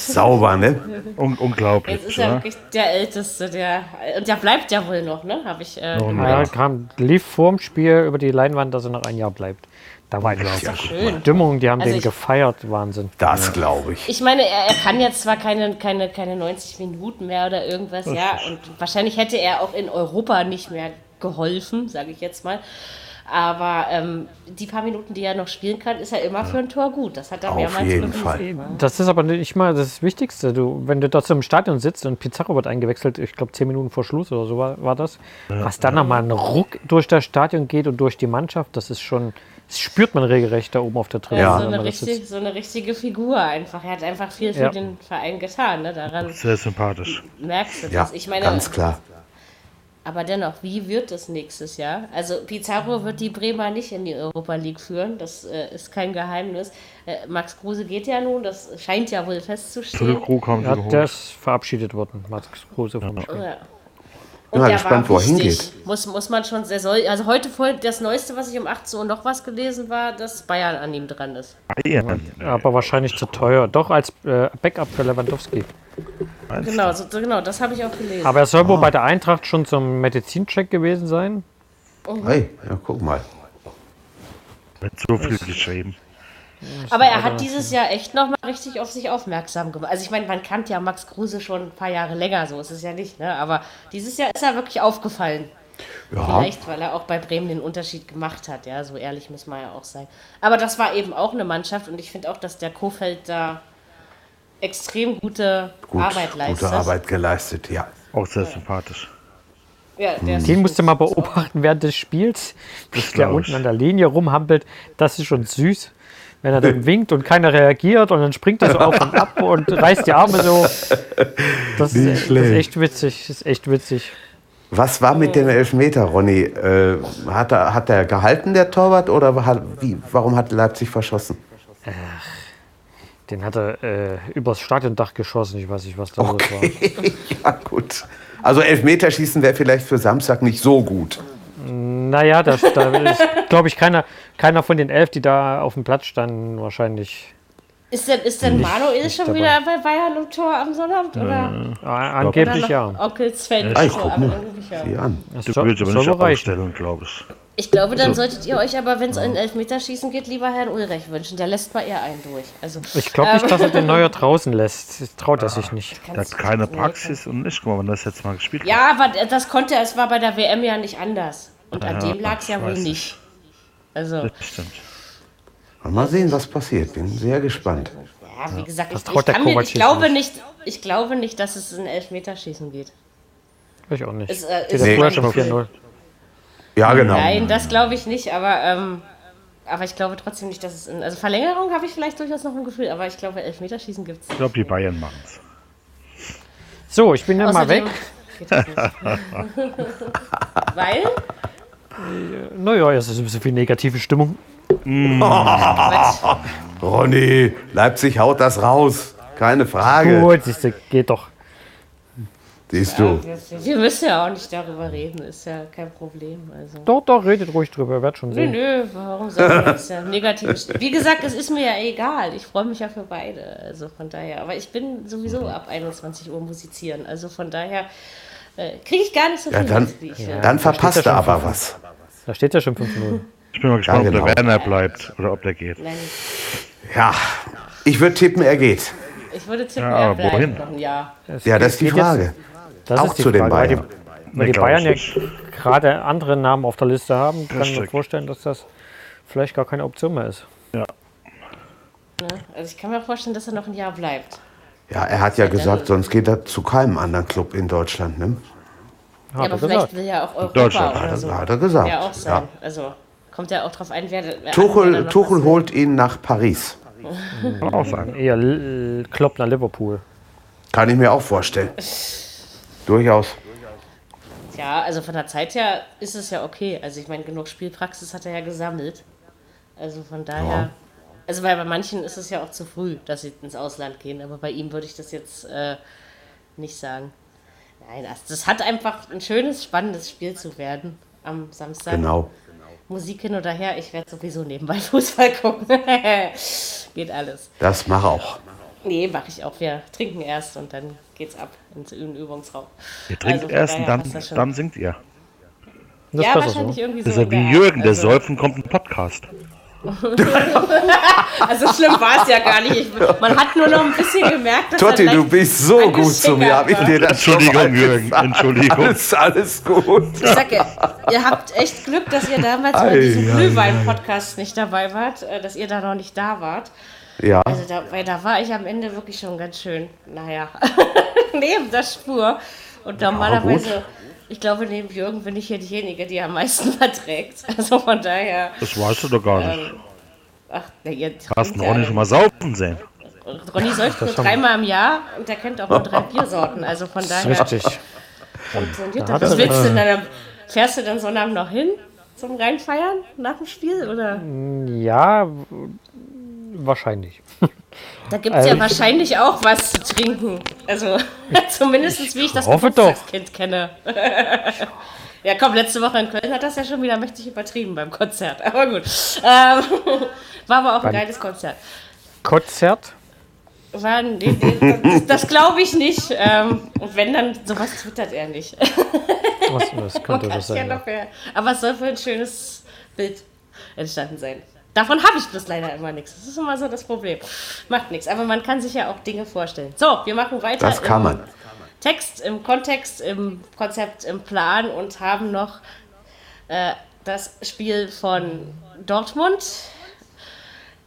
sauber, ne? Un unglaublich, Jetzt ist er ne? wirklich der Älteste, der. Und der bleibt ja wohl noch, ne? Habe ich. Äh, ein Ja, kam, lief vorm Spiel über die Leinwand, dass er noch ein Jahr bleibt. Da war eine schön. Stimmung, die haben Also den ich- gefeiert, Wahnsinn. Das glaube ich. Ich meine, er, er kann jetzt zwar keine, keine, keine 90 Minuten mehr oder irgendwas, ja, und wahrscheinlich hätte er auch in Europa nicht mehr geholfen, sage ich jetzt mal. Aber ähm, die paar Minuten, die er noch spielen kann, ist er immer für ein Tor gut. Das hat er Auf mehrmals jeden bewiesen. Fall. Das ist aber nicht mal das Wichtigste. Du, wenn du dort im Stadion sitzt und Pizarro wird eingewechselt, ich glaube zehn Minuten vor Schluss oder so war, war das, was dann nochmal ein Ruck durch das Stadion geht und durch die Mannschaft, das ist schon, das spürt man regelrecht da oben auf der Tribüne. Ja. So, eine richtig, so eine richtige Figur einfach. Er hat einfach viel für Ja. den Verein getan. Ne? Daran Sehr sympathisch. merkst du Ja, das. Ich meine, ganz klar. Aber dennoch, wie wird es nächstes Jahr? Also Pizarro wird die Bremer nicht in die Europa League führen, das äh, ist kein Geheimnis. Äh, Max Kruse geht ja nun, das scheint ja wohl festzustehen. Haben sie Ja, der ist verabschiedet worden, Max Kruse vom Spiel. Ja. Bin mal gespannt, wo er hingeht. Muss, muss man schon sehr soll. Also heute voll das Neueste, was ich um 18 Uhr noch was gelesen war, dass Bayern an ihm dran ist. Bayern. Aber wahrscheinlich zu teuer. Doch als äh, Backup für Lewandowski. Genau, so, genau, das habe ich auch gelesen. Aber er soll wohl bei der Eintracht schon zum Medizincheck gewesen sein. Hey, ja, guck mal. Wird so viel geschrieben. Aber er hat dieses Jahr echt nochmal richtig auf sich aufmerksam gemacht. Also ich meine, man kannte ja Max Kruse schon ein paar Jahre länger, so ist es ja nicht, ne? Aber dieses Jahr ist er wirklich aufgefallen. Ja, Vielleicht, weil er auch bei Bremen den Unterschied gemacht hat, ja, so ehrlich muss man ja auch sein. Aber das war eben auch eine Mannschaft und ich finde auch, dass der Kofeld da extrem gute gut, Arbeit leistet. gute Arbeit geleistet, ja. Auch sehr sympathisch. Ja, der ist Den musst du mal beobachten während des Spiels, dass der unten an der Linie rumhampelt. Das ist schon süß. Wenn er dann winkt und keiner reagiert und dann springt er so auf und ab und reißt die Arme so. Das, ist, das ist echt witzig. Das ist echt witzig. Was war mit dem Elfmeter, Ronny? Äh, hat, er, hat er gehalten, der Torwart, oder hat, wie, warum hat Leipzig verschossen? Den hat er äh, übers Stadiondach geschossen. Ich weiß nicht, was da los war. ja, gut. Also Elfmeterschießen wäre vielleicht für Samstag nicht so gut. Naja, da, da ist, glaube ich, keiner, keiner von den elf, die da auf dem Platz standen, wahrscheinlich. Ist denn, ist denn Manuel schon dabei. wieder bei Bayern im Tor am Sonnabend? Oder, Äh, angeblich oder ja. noch Onkelsfeld? Ah, ich guck mal. ja. An. Das Du willst aber nicht aufstellen, glaube ich. Ich glaube, dann solltet ihr euch aber, wenn es ein Elfmeterschießen geht, lieber Herrn Ulrich wünschen. Der lässt mal eher einen durch. Also, Ich glaube nicht, dass er den Neuer draußen lässt. Das traut er sich nicht. Er hat keine Praxis und nicht. Guck mal, wenn das jetzt mal gespielt Ja, aber das konnte er, es war bei der WM ja nicht anders. Und an Ja, dem lag es ja wohl nicht. Also. Das stimmt. Mal sehen, was passiert. Bin sehr gespannt. ja, wie gesagt, ich, ich, der kann mir, ich, glaube nicht. ich glaube nicht, dass es ein Elfmeterschießen geht. Ich auch nicht. Ist, äh, ist schon Gefühl. 4-0. Ja, genau. Nein, das glaube ich nicht, aber, ähm, aber ich glaube trotzdem nicht, dass es in. Also Verlängerung habe ich vielleicht durchaus noch ein Gefühl, aber ich glaube, Elfmeterschießen gibt es. Ich glaube, die Bayern machen es. So, ich bin dann mal weg. Geht das nicht. Weil? Naja, es ist ein bisschen viel negative Stimmung. Quatsch. Ronny, Leipzig haut das raus. Keine Frage. Gut, siehste, geht doch. Siehst du. Wir, wir müssen ja auch nicht darüber reden, ist ja kein Problem. Also. Doch, doch, redet ruhig drüber, wird schon Nö, sehen. nö, warum soll das ja negativ st- Wie gesagt, es ist mir ja egal. Ich freue mich ja für beide. Also von daher. Aber ich bin sowieso ab 21 Uhr musizieren. Also von daher äh, kriege ich gar nicht so viel Ja, dann, mit, ich will. dann verpasst ja er aber was. Da steht ja schon 5-0. Ich bin mal gespannt, genau. ob der Werner bleibt oder ob der geht. Nein, Ja, ich würde tippen, er geht. ich würde tippen, Ja, er aber bleibt wohin? noch ein Jahr. Ja, das ist die Frage. Das Auch ist die zu den Frage, weil die, Bayern. weil die Bayern ja gerade andere Namen auf der Liste haben, kann ich mir vorstellen, dass das vielleicht gar keine Option mehr ist. Ne? Also ich kann mir vorstellen, dass er noch ein Jahr bleibt. Ja, er hat ja gesagt, sonst geht er zu keinem anderen Club in Deutschland. Ne? Ja, er aber vielleicht gesagt. will ja auch Europa Deutschland, oder Hat so. er, hat er gesagt. Ja, auch sein. Ja. Also kommt ja auch drauf ein, wer. wer Tuchel, Tuchel holt ihn nach Paris. Kann auch sein. Eher Klopp nach Liverpool. Kann ich mir auch vorstellen. Durchaus. Ja, also von der Zeit her ist es ja okay. Also ich meine, genug Spielpraxis hat er ja gesammelt. Also von daher. Also weil bei manchen ist es ja auch zu früh, dass sie ins Ausland gehen. Aber bei ihm würde ich das jetzt äh, nicht sagen. Nein, das, das hat einfach ein schönes, spannendes Spiel zu werden am Samstag. Genau. Musik hin oder her, ich werde sowieso nebenbei Fußball gucken. Geht alles. Das mach auch. Nee, mache ich auch. Wir trinken erst und dann geht's ab ins den Übungsraum. Ihr trinkt Also erst und dann, dann singt ihr. Das ja, wahrscheinlich so. irgendwie so. Das ist ja wie. Jürgen, der also, säuft und kommt ein Podcast. Also schlimm war es ja gar nicht. Ich, man hat nur noch ein bisschen gemerkt, dass Totti, du bist so gut zu mir. Hab ich dir das schon Entschuldigung, Jürgen? Entschuldigung. Alles, alles gut. Ich sag ja, ihr habt echt Glück, dass ihr damals bei Ei, diesem ei, Glühwein-Podcast nicht dabei wart, äh, dass ihr da noch nicht da wart. Ja, Also da, weil da war ich am Ende wirklich schon ganz schön, naja, neben der Spur. Und normalerweise, ich glaube, neben Jürgen bin ich hier diejenige, die am meisten verträgt. Also von daher, Das weißt du doch gar Ähm, nicht. ach, na, ihr Hast du Ronny schon mal saufen sehen? Ronny säuft nur dreimal im Jahr und der kennt auch nur drei Biersorten. Also von daher, Richtig. was er- willst du denn? Fährst du dann Sonnabend noch hin zum Reinfeiern nach dem Spiel? Oder? Ja, wahrscheinlich. Da gibt es Also ja ich- wahrscheinlich auch was zu trinken. Also zumindest wie ich das Geburtstagskind kenne. ja, komm, letzte Woche in Köln hat das ja schon wieder mächtig übertrieben beim Konzert. Aber gut. Ähm, war aber auch ein geiles Konzert. Konzert? War, nee, nee, das das glaube ich nicht. Ähm, und wenn, dann sowas twittert er nicht. Was, Man könnte das sein. Ja. Aber es soll für ein schönes Bild entstanden sein. Davon habe ich bloß leider immer nichts. Das ist immer so das Problem. Macht nichts. Aber man kann sich ja auch Dinge vorstellen. So, wir machen weiter. Das kann man. Text, im Kontext, im Konzept, im Plan und haben noch äh, das Spiel von Dortmund,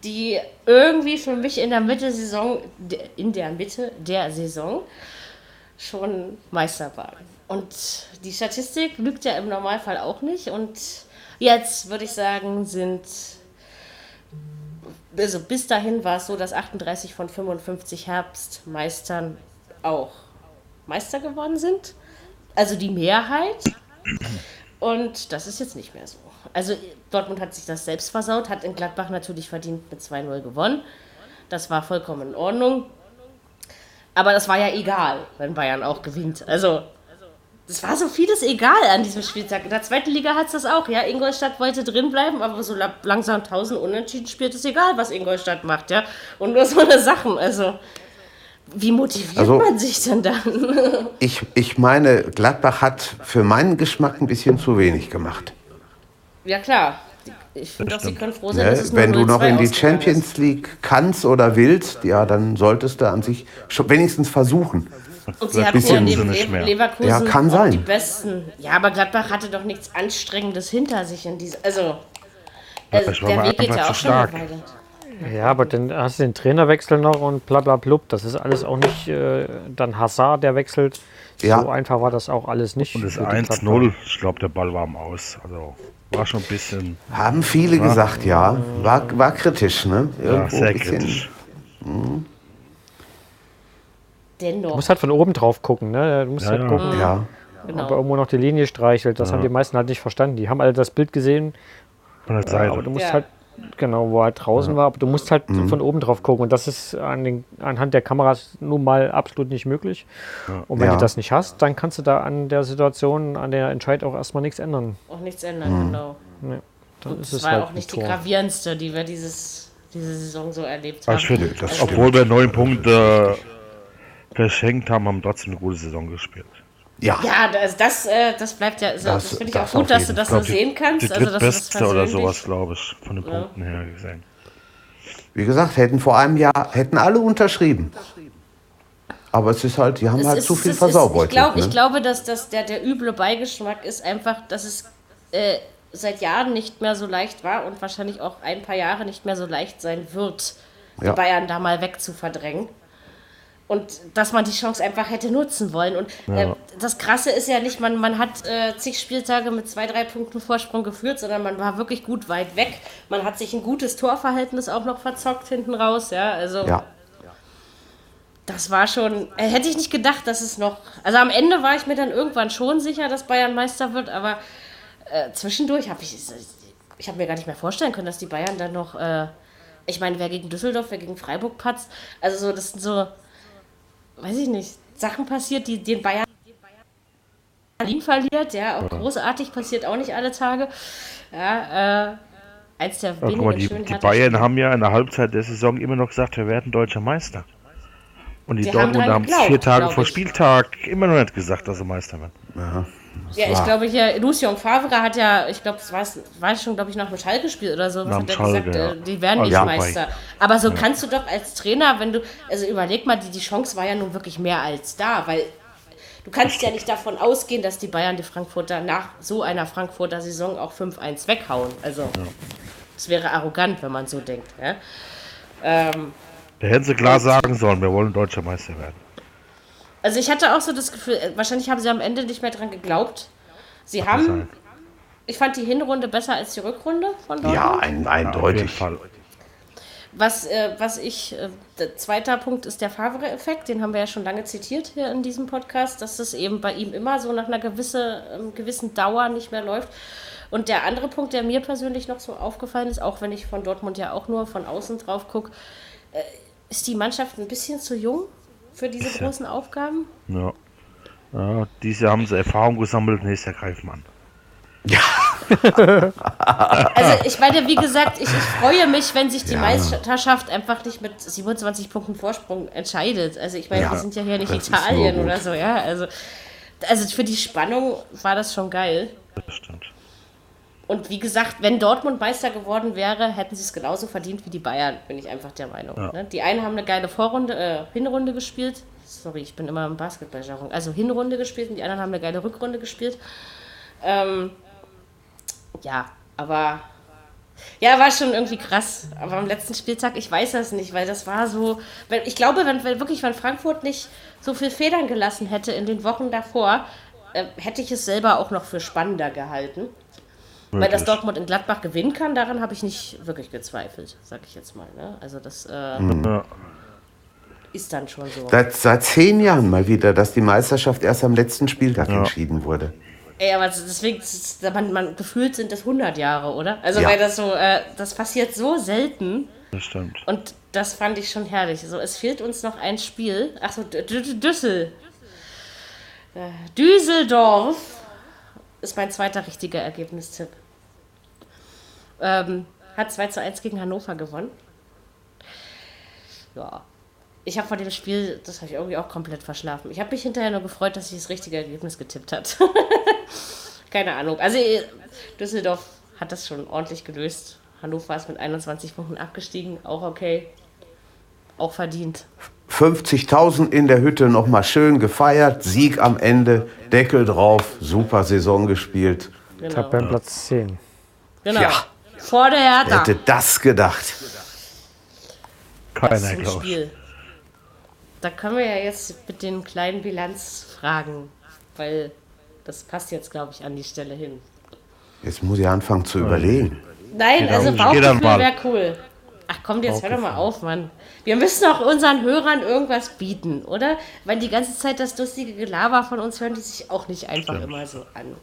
die irgendwie für mich in der Mitte Saison, in der Mitte der Saison schon Meister waren. Und die Statistik lügt ja im Normalfall auch nicht. Und jetzt würde ich sagen, sind also bis dahin war es so, dass 38 von 55 Herbstmeistern auch Meister geworden sind. Also die Mehrheit. Und das ist jetzt nicht mehr so. Also Dortmund hat sich das selbst versaut, hat in Gladbach natürlich verdient mit 2-0 gewonnen. Das war vollkommen in Ordnung. Aber das war ja egal, wenn Bayern auch gewinnt. Also es war so vieles egal an diesem Spieltag. In der zweiten Liga hat es das auch, ja. Ingolstadt wollte drinbleiben, aber so langsam 1000 Unentschieden spielt es egal, was Ingolstadt macht, ja. Und nur so eine Sachen, also. Wie motiviert Also- man sich denn dann? Ich, ich meine, Gladbach hat für meinen Geschmack ein bisschen zu wenig gemacht. ja, klar. Ich finde auch, sie können froh sein, Ne? dass es Wenn du 0-2 noch in die. Champions League kannst oder willst, ja, dann solltest du an sich schon wenigstens versuchen. Und sie hatten ja bisschen neben mehr. Leverkusen Ja, kann sein. die besten. Ja, aber Gladbach hatte doch nichts Anstrengendes hinter sich in dieser. Also, Vielleicht war der Weg geht ja auch schon eine. Weile. Ja, aber dann hast du den Trainerwechsel noch und bla bla blub. Das ist alles auch nicht. Äh, dann Hazard, der wechselt. Ja. So einfach war das auch alles nicht. Und das für die 1-0, ich glaube, der Ball war am Aus. Also war schon ein bisschen Haben viele gesagt, ja. War, war kritisch, ne? ja, Irgendwo sehr ein bisschen- kritisch. Du Dennoch. musst halt von oben drauf gucken, ne? Du musst Ja, halt ja. gucken, Ja. ob er Genau. irgendwo noch die Linie streichelt. Das haben die meisten halt nicht verstanden. Die haben alle das Bild gesehen, Von der Seite. aber du musst Ja. halt, genau, wo er halt draußen war, aber du musst halt von oben drauf gucken. Und das ist an den, anhand der Kameras nun mal absolut nicht möglich. Und wenn Ja. du das nicht hast, dann kannst du da an der Situation, an der Entscheid auch erstmal nichts ändern. Auch nichts ändern, genau. Ne. Dann Und das war halt auch nicht die Tor. gravierendste, die wir dieses, diese Saison so erlebt haben. ich finde, das obwohl wir neun Punkte verschenkt haben, haben trotzdem eine gute Saison gespielt. Ja. Ja, das, das, äh, das bleibt ja, also, das, Das- finde ich das auch gut, dass du das Ich so die- sehen kannst. Die Also, das ist drittbeste oder sowas, glaube ich, von den Punkten her gesehen. Wie gesagt, hätten vor einem Jahr, hätten alle unterschrieben. Aber es ist halt, die haben Es halt ist- zu viel ist- Ich, glaub, ich ne? glaube, dass das der, der üble Beigeschmack ist einfach, dass es äh, seit Jahren nicht mehr so leicht war und wahrscheinlich auch ein paar Jahre nicht mehr so leicht sein wird, die Ja. Bayern da mal wegzuverdrängen. Und dass man die Chance einfach hätte nutzen wollen. Und äh, das Krasse ist ja nicht, man, man hat äh, zig Spieltage mit zwei, drei Punkten Vorsprung geführt, sondern man war wirklich gut weit weg. Man hat sich ein gutes Torverhältnis auch noch verzockt hinten raus. Ja, also Ja. das war schon, äh, hätte ich nicht gedacht, dass es noch, also am Ende war ich mir dann irgendwann schon sicher, dass Bayern Meister wird, aber äh, zwischendurch habe ich, ich habe mir gar nicht mehr vorstellen können, dass die Bayern dann noch, äh, ich meine, wer gegen Düsseldorf, wer gegen Freiburg patzt, also so, das sind so, weiß ich nicht, Sachen passiert, die den Bayern Berlin verliert, ja, auch großartig, passiert auch nicht alle Tage, ja, äh, eins der Ja, mal, die, die Bayern haben ja in der Halbzeit der Saison immer noch gesagt, wir werden deutscher Meister. Und die Die haben Dortmunder haben geglaubt, vier Tage vor. Spieltag immer noch nicht gesagt, dass sie Meister werden. Ja, ich glaube hier, Lucien Favre hat ja, ich glaube, das war, war schon, glaube ich, nach dem Schalke-Spiel oder so, was hat er gesagt, Schalke, ja. äh, die werden Ah, nicht ja, Meister. Aber so kannst du doch als Trainer, wenn du, also überleg mal, die, die Chance war ja nun wirklich mehr als da, weil du kannst ja nicht davon ausgehen, dass die Bayern die Frankfurter nach so einer Frankfurter Saison auch 5-1 weghauen. Also, das wäre arrogant, wenn man so denkt. Ja? Ähm, Da hätten sie klar sagen sollen, wir wollen deutscher Meister werden. Also ich hatte auch so das Gefühl, äh, wahrscheinlich haben sie am Ende nicht mehr dran geglaubt. Sie haben, ich fand die Hinrunde besser als die Rückrunde von Dortmund. Ja, ein, Ja, eindeutig. Fall. Was, äh, was ich, äh, der zweiter Punkt ist der Favre-Effekt, den haben wir ja schon lange zitiert hier in diesem Podcast, dass das eben bei ihm immer so nach einer gewisse, ähm, gewissen Dauer nicht mehr läuft. Und der andere Punkt, der mir persönlich noch so aufgefallen ist, auch wenn ich von Dortmund ja auch nur von außen drauf gucke, äh, ist die Mannschaft ein bisschen zu jung für diese großen Aufgaben? Ja. Ja, dieses Jahr haben sie Erfahrung gesammelt, greifen wir an. Also ich meine, wie gesagt, ich, ich freue mich, wenn sich die Meisterschaft einfach nicht mit 27 Punkten Vorsprung entscheidet. Also ich meine, Ja, wir sind ja hier nicht Italien oder so, ja. Also, also für die Spannung war das schon geil. Das stimmt. Und wie gesagt, wenn Dortmund Meister geworden wäre, hätten sie es genauso verdient wie die Bayern, bin ich einfach der Meinung. Ja. Ne? Die einen haben eine geile Vorrunde, äh, Hinrunde gespielt. Sorry, ich bin immer im Basketballjargon. Also Hinrunde gespielt und die anderen haben eine geile Rückrunde gespielt. Ähm, ja, aber ja, war schon irgendwie krass. Aber am letzten Spieltag, ich weiß das nicht, weil das war so. Ich glaube, wenn, wenn wirklich, wenn Frankfurt nicht so viel Federn gelassen hätte in den Wochen davor, äh, hätte ich es selber auch noch für spannender gehalten. Weil das. Dortmund in Gladbach gewinnen kann, daran habe ich nicht wirklich gezweifelt, sag ich jetzt mal. Ne? Also das äh, Ja. ist dann schon so. Seit, seit zehn Jahren mal wieder, dass die Meisterschaft erst am letzten Spieltag Ja. entschieden wurde. Ey, aber deswegen, man, man, gefühlt sind das 100 Jahre, oder? Also Ja. weil das so, äh, das passiert so selten. Das stimmt. Und das fand ich schon herrlich. So, es fehlt uns noch ein Spiel. Achso, Düssel. Äh, Düsseldorf ist mein zweiter richtiger Ergebnistipp. Ähm, hat 2 zu 1 gegen Hannover gewonnen. Ja. Ich habe vor dem Spiel, das habe ich irgendwie auch komplett verschlafen. Ich habe mich hinterher nur gefreut, dass ich das richtige Ergebnis getippt hat. Keine Ahnung. Also äh, Düsseldorf hat das schon ordentlich gelöst. Hannover ist mit 21 Punkten abgestiegen, auch okay. Auch verdient. 50.000 in der Hütte nochmal schön gefeiert, Sieg am Ende, Deckel drauf, super Saison gespielt. Genau. Tabellenplatz 10. genau. Ja. Vor der Wer Hertha. hätte das gedacht? Keiner, Das. Spiel. Da können wir ja jetzt mit den kleinen Bilanzfragen, weil das passt jetzt, glaube ich, an die Stelle hin. Jetzt muss ich anfangen zu überlegen. Nein, also Bauchgefühl wäre cool. Ach komm, jetzt hör doch mal auf, Mann. Wir müssen auch unseren Hörern irgendwas bieten, oder? Weil die ganze Zeit das lustige Gelaber von uns hören die sich auch nicht einfach immer so an.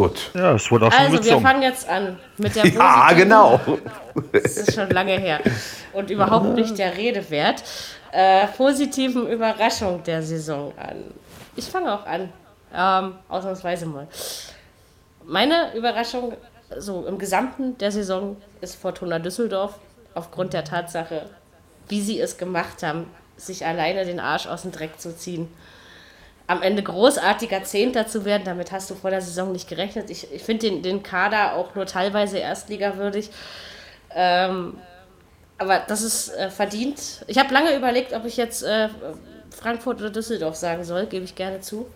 Gut. Ja, es wurde auch schon Also, wir gezogen. fangen jetzt an mit der Ja, positiven- genau. Das ist schon lange her. Und überhaupt nicht der Rede wert. Äh, positiven Überraschung der Saison an. Ich fange auch an. Ähm, ausnahmsweise mal. Meine Überraschung, so im Gesamten der Saison, ist Fortuna Düsseldorf. Aufgrund der Tatsache, wie sie es gemacht haben, sich alleine den Arsch aus dem Dreck zu ziehen. Am Ende großartiger Zehnter zu werden, damit hast du vor der Saison nicht gerechnet. Ich, ich finde den, den Kader auch nur teilweise erstligawürdig. Ähm, aber das ist äh, verdient. Ich habe lange überlegt, ob ich jetzt äh, Frankfurt oder Düsseldorf sagen soll, gebe ich gerne zu.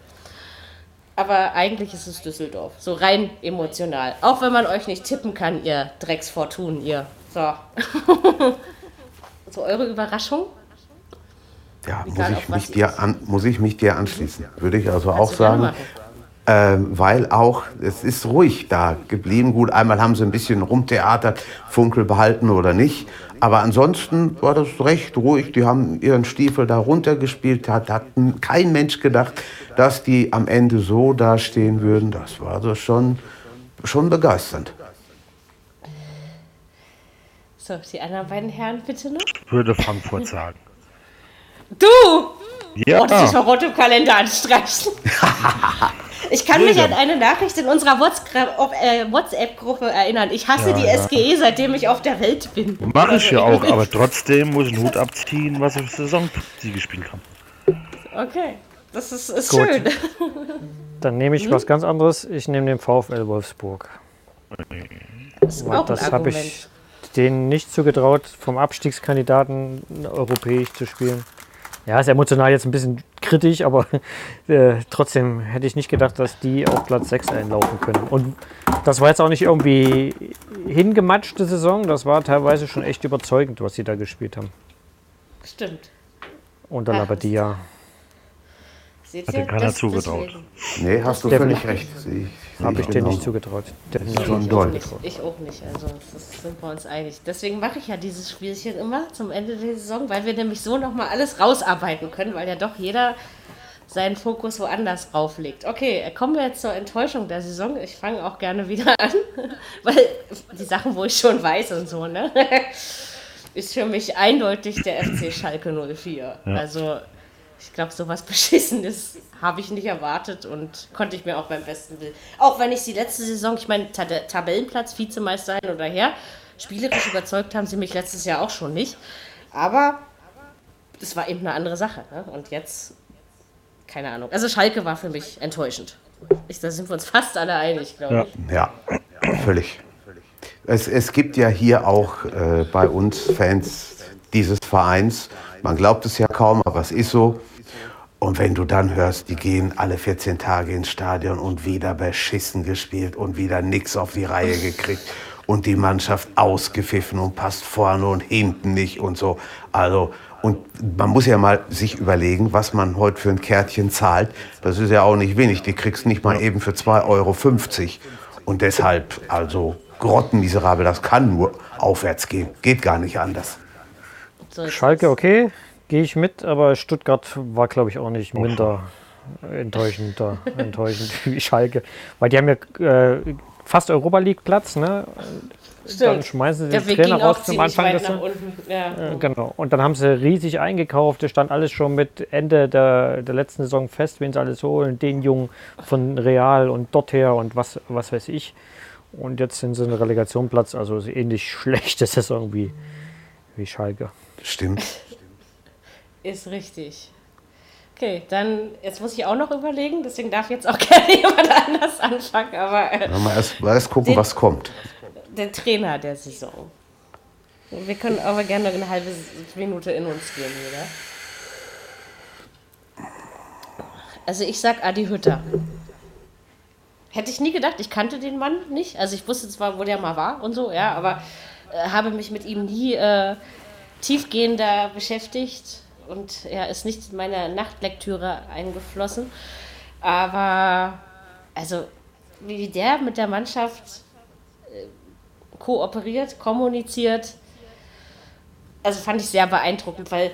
Aber eigentlich ist es Düsseldorf. So rein emotional. Auch wenn man euch nicht tippen kann, ihr Drecksfortun, ihr. So. so eure Überraschung? Ja, muss ich, mich dir an, muss ich mich dir anschließen. Würde ich also auch sagen. Ähm, weil auch, es ist ruhig da geblieben. Gut, einmal haben sie ein bisschen rumtheatert, Funkel behalten oder nicht. Aber ansonsten war das recht ruhig. Die haben ihren Stiefel da runtergespielt. Hat, hat kein Mensch gedacht, dass die am Ende so dastehen würden. Das war so schon, schon begeisternd. So, die anderen beiden Herren bitte noch. Würde Frankfurt sagen. Du! Ja, Oh, das ist rot im Kalender anstreichen. Ich kann mich an eine Nachricht in unserer WhatsApp- äh, WhatsApp-Gruppe erinnern. Ich hasse die SGE, seitdem ich auf der Welt bin. mache ich ja Also, auch, aber trotzdem muss ich einen Hut abziehen, was ich für Saison sie gespielt haben. Okay, das ist, ist Gut. schön. Dann nehme ich was ganz anderes. Ich nehme den VfL Wolfsburg. Das ist auch Das habe ich denen nicht zugetraut, vom Abstiegskandidaten europäisch zu spielen. Ja, ist emotional jetzt ein bisschen kritisch, aber äh, trotzdem hätte ich nicht gedacht, dass die auf Platz 6 einlaufen können. Und das war jetzt auch nicht irgendwie hingematschte Saison, das war teilweise schon echt überzeugend, was sie da gespielt haben. Stimmt. Und dann Ach, aber die ja. Hat dir keiner zugetraut. Nee, hast du völlig recht. Habe ich denen nicht genauso. zugetraut. Definitiv. Schon Ich doll. nicht, ich auch nicht. Also das sind wir uns einig. Deswegen mache ich ja dieses Spielchen immer zum Ende der Saison, weil wir nämlich so nochmal alles rausarbeiten können, weil ja doch jeder seinen Fokus woanders drauflegt. Okay, kommen wir jetzt zur Enttäuschung der Saison. Ich fange auch gerne wieder an, weil die Sachen, wo ich schon weiß und so, ne, ist für mich eindeutig der FC Schalke 04. Also ich glaube, sowas Beschissenes habe ich nicht erwartet und konnte ich mir auch beim besten Willen. Auch wenn ich sie letzte Saison, ich meine, Ta Tabellenplatz, Vizemeister hin oder her, spielerisch überzeugt haben sie mich letztes Jahr auch schon nicht. Aber das war eben eine andere Sache. Ne? Und jetzt, keine Ahnung. Also Schalke war für mich enttäuschend. Ich, da sind wir uns fast alle einig, glaube Ja. ich. Ja, völlig. Es, es gibt ja hier auch äh, bei uns Fans dieses Vereins. Man glaubt es ja kaum, aber es ist so. Und wenn du dann hörst, die gehen alle 14 Tage ins Stadion und wieder beschissen gespielt und wieder nichts auf die Reihe gekriegt und die Mannschaft ausgepfiffen und passt vorne und hinten nicht und so. Also, und man muss ja mal sich überlegen, was man heute für ein Kärtchen zahlt. Das ist ja auch nicht wenig. Die kriegst nicht mal eben für 2,50 Euro. Und deshalb, also grottenmiserabel, das kann nur aufwärts gehen. Geht gar nicht anders. So Schalke, okay, gehe ich mit, aber Stuttgart war, glaube ich, auch nicht minder enttäuschender, enttäuschend wie Schalke. Weil die haben ja äh, fast Europa League Platz, ne? es. Dann Stimmt. schmeißen sie den Trainer raus zum Anfang weit des nach unten. Ja. Äh, Genau. Und dann haben sie riesig eingekauft. Es stand alles schon mit Ende der, der letzten Saison fest, wen sie alles holen. Den Jungen von Real und dorther und was, was weiß ich. Und jetzt sind sie in Relegationplatz, also ähnlich schlechte Saison wie, wie Schalke. Stimmt. Ist richtig. Okay, dann jetzt muss ich auch noch überlegen, deswegen darf jetzt auch gerne jemand anders anfangen, aber äh, wir erst, erst gucken, Den- was kommt. der Trainer der Saison. Wir können aber gerne noch eine halbe Minute in uns gehen, jeder. Also ich sag Adi Hütter. Hätte ich nie gedacht, ich kannte den Mann nicht. Also ich wusste zwar, wo der mal war und so, ja, aber äh, habe mich mit ihm nie äh, tiefgehender beschäftigt und er ist nicht in meine Nachtlektüre eingeflossen. Aber also wie der mit der Mannschaft kooperiert, kommuniziert. Also fand ich sehr beeindruckend, weil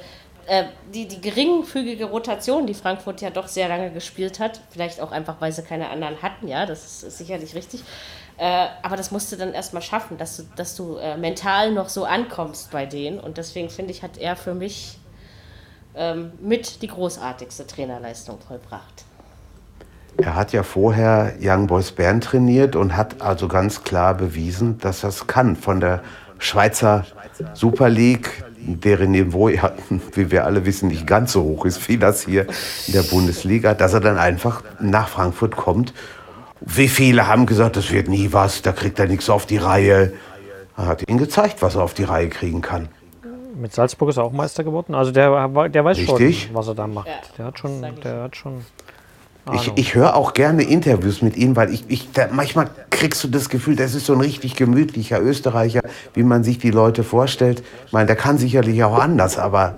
äh, die, die geringfügige Rotation, die Frankfurt ja doch sehr lange gespielt hat, vielleicht auch einfach, weil sie keine anderen hatten, ja, das ist, ist sicherlich richtig. Äh, aber das musst du dann erstmal schaffen, dass du, dass du äh, mental noch so ankommst bei denen. Und deswegen finde ich, hat er für mich ähm, mit die großartigste Trainerleistung vollbracht. Er hat ja vorher Young Boys Bern trainiert und hat also ganz klar bewiesen, dass er es kann. Von der Schweizer Super League, deren Niveau, ja, wie wir alle wissen, nicht ganz so hoch ist wie das hier in der Bundesliga, dass er dann einfach nach Frankfurt kommt. Wie viele haben gesagt, das wird nie was, da kriegt er nichts auf die Reihe. Er hat ihnen gezeigt, was er auf die Reihe kriegen kann. Mit Salzburg ist er auch Meister geworden. Also der, war- der weiß Richtig. schon, was er da macht. Ja, der hat schon, der hat schon. Ich, ich höre auch gerne Interviews mit ihm, weil ich, ich da, manchmal kriegst du das Gefühl, das ist so ein richtig gemütlicher Österreicher, wie man sich die Leute vorstellt. Ich meine, der kann sicherlich auch anders, aber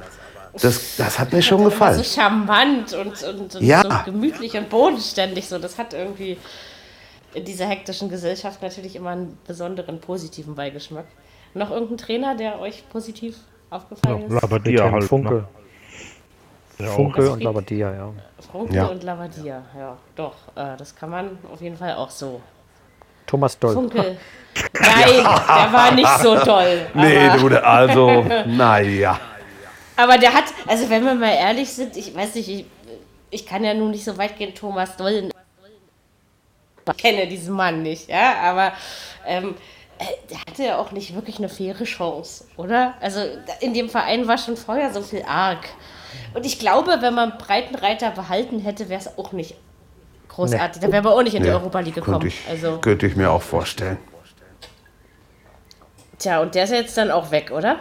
das, das hat mir schon gefallen. so charmant und, und, und Ja. so gemütlich und bodenständig. So, das hat irgendwie in dieser hektischen Gesellschaft natürlich immer einen besonderen positiven Beigeschmack. Noch irgendein Trainer, der euch positiv aufgefallen ist? Labadia Mit halt. Funkel, Ne? Der auch. Funkel Also und Labadia, ja. Funkel Ja. und Lavadia, ja, doch. Äh, das kann man auf jeden Fall auch so. Thomas Doll. Funkel. Nein, der war nicht so toll. Nee, aber, du, also, naja. aber der hat, also wenn wir mal ehrlich sind, ich weiß nicht, ich, ich kann ja nun nicht so weit gehen, Thomas Doll. Ich kenne diesen Mann nicht, ja, aber ähm, äh, der hatte ja auch nicht wirklich eine faire Chance, oder? Also in dem Verein war schon vorher so viel arg. Und ich glaube, wenn man Breitenreiter behalten hätte, wäre es auch nicht großartig. Da wäre man auch nicht in die Nee, Europa League gekommen. Könnte ich, Also, könnte ich mir auch vorstellen. tja, und der ist ja jetzt dann auch weg, oder?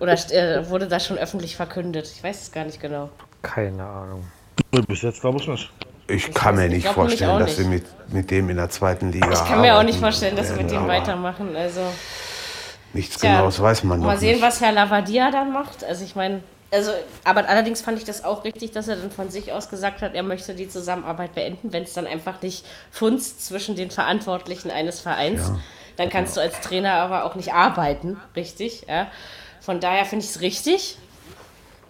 Oder äh, wurde das schon öffentlich verkündet? Ich weiß es gar nicht genau. Keine Ahnung. Bis jetzt glaube ich nicht. Ich kann mir ich nicht vorstellen, dass sie mit, mit dem in der zweiten Liga Ich kann mir auch nicht vorstellen, dass wir mit dem weitermachen. Also, Nichts tja, Genaues weiß man noch Mal sehen, nicht. was Herr Lavadia dann macht. Also, ich meine, also, aber allerdings fand ich das auch richtig, dass er dann von sich aus gesagt hat, er möchte die Zusammenarbeit beenden, wenn es dann einfach nicht funzt zwischen den Verantwortlichen eines Vereins. Dann kannst du als Trainer aber auch nicht arbeiten, richtig? Ja. Von daher finde ich es richtig.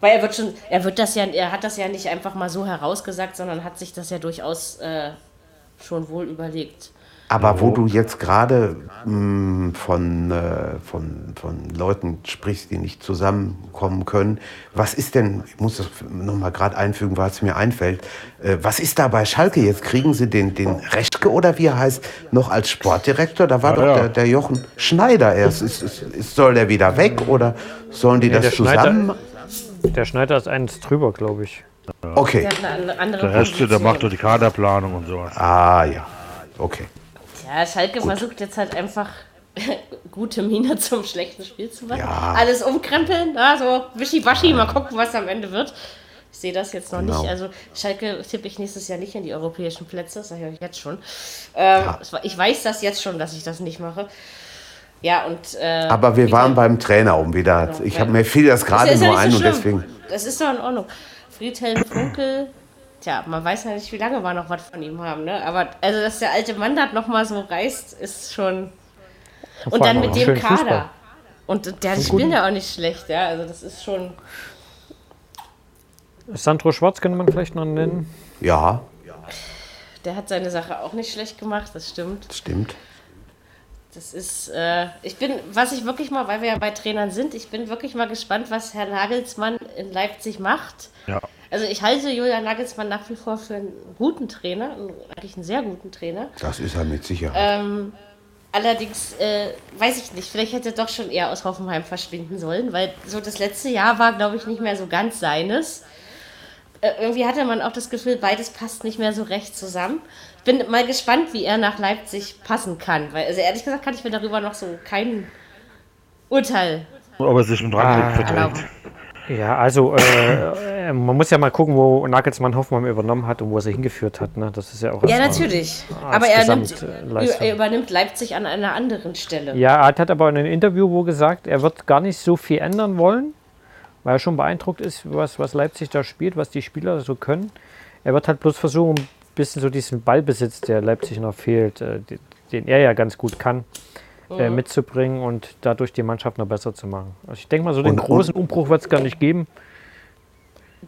Weil er wird schon, er wird das ja, er hat das ja nicht einfach mal so herausgesagt, sondern hat sich das ja durchaus äh, schon wohl überlegt. Aber wo du jetzt gerade mh, von, äh, von, von Leuten sprichst, die nicht zusammenkommen können, was ist denn, ich muss das nochmal gerade einfügen, weil es mir einfällt, äh, was ist da bei Schalke jetzt? Kriegen sie den, den Reschke oder wie er heißt, noch als Sportdirektor? Da war Ja, doch ja. Der, der Jochen Schneider erst. Ist, ist, ist, soll der wieder weg oder sollen die der das Schneider- zusammen? Der Schneider ist eins drüber, glaube ich. Okay. Der hat eine andere Der Rest, der macht doch die Kaderplanung und sowas. Ah ja, okay. Ja, Schalke versucht jetzt halt einfach gute Miene zum schlechten Spiel zu machen. Ja. Alles umkrempeln, na, so wischiwaschi, mal gucken, was am Ende wird. Ich sehe das jetzt noch Genau. nicht. Also Schalke tippe ich nächstes Jahr nicht in die europäischen Plätze, das sage ich euch jetzt schon. Ähm, Ja. Ich weiß das jetzt schon, dass ich das nicht mache. Ja, und. Äh, Aber wir waren beim Trainer, um wieder. Genau, Ich habe mir fiel das gerade ja nur nicht ein so und deswegen. Das ist doch in Ordnung. Friedhelm Funkel, tja, man weiß ja nicht, wie lange wir noch was von ihm haben, ne? Aber also, dass der alte Mann das nochmal so reißt, ist schon. Und vor dann mit dem Kader. Fußball. Und der die spielen ja auch nicht schlecht, ja. Also das ist schon. Sandro Schwarz könnte man vielleicht noch nennen. Ja, Der hat seine Sache auch nicht schlecht gemacht, das stimmt. stimmt. Das ist, äh, ich bin, was ich wirklich mal, weil wir ja bei Trainern sind, ich bin wirklich mal gespannt, was Herr Nagelsmann in Leipzig macht. Ja. Also ich halte Julian Nagelsmann nach wie vor für einen guten Trainer, einen- eigentlich einen sehr guten Trainer. Das ist er mit Sicherheit. Ähm, allerdings äh, weiß ich nicht, vielleicht hätte er doch schon eher aus Hoffenheim verschwinden sollen, weil so das letzte Jahr war, glaube ich, nicht mehr so ganz seines. Äh, irgendwie hatte man auch das Gefühl, beides passt nicht mehr so recht zusammen. Ich bin mal gespannt, wie er nach Leipzig passen kann, weil also ehrlich gesagt kann ich mir darüber noch so kein Urteil Ob er sich mit Rangnick Ah, erlauben. Ja, also äh, äh, man muss ja mal gucken, wo Nagelsmann Hoffmann übernommen hat und wo er sie hingeführt hat. Ne? Das ist ja auch Ja, natürlich. Aber er, nimmt, er übernimmt Leipzig an einer anderen Stelle. Ja, er hat aber in einem Interview wo gesagt, er wird gar nicht so viel ändern wollen, weil er schon beeindruckt ist, was, was Leipzig da spielt, was die Spieler so können. Er wird halt bloß versuchen, ein bisschen so diesen Ballbesitz, der Leipzig noch fehlt, äh, den, den er ja ganz gut kann, äh, Mhm. mitzubringen und dadurch die Mannschaft noch besser zu machen. Also ich denke mal, so den Und- großen Umbruch wird es gar nicht geben.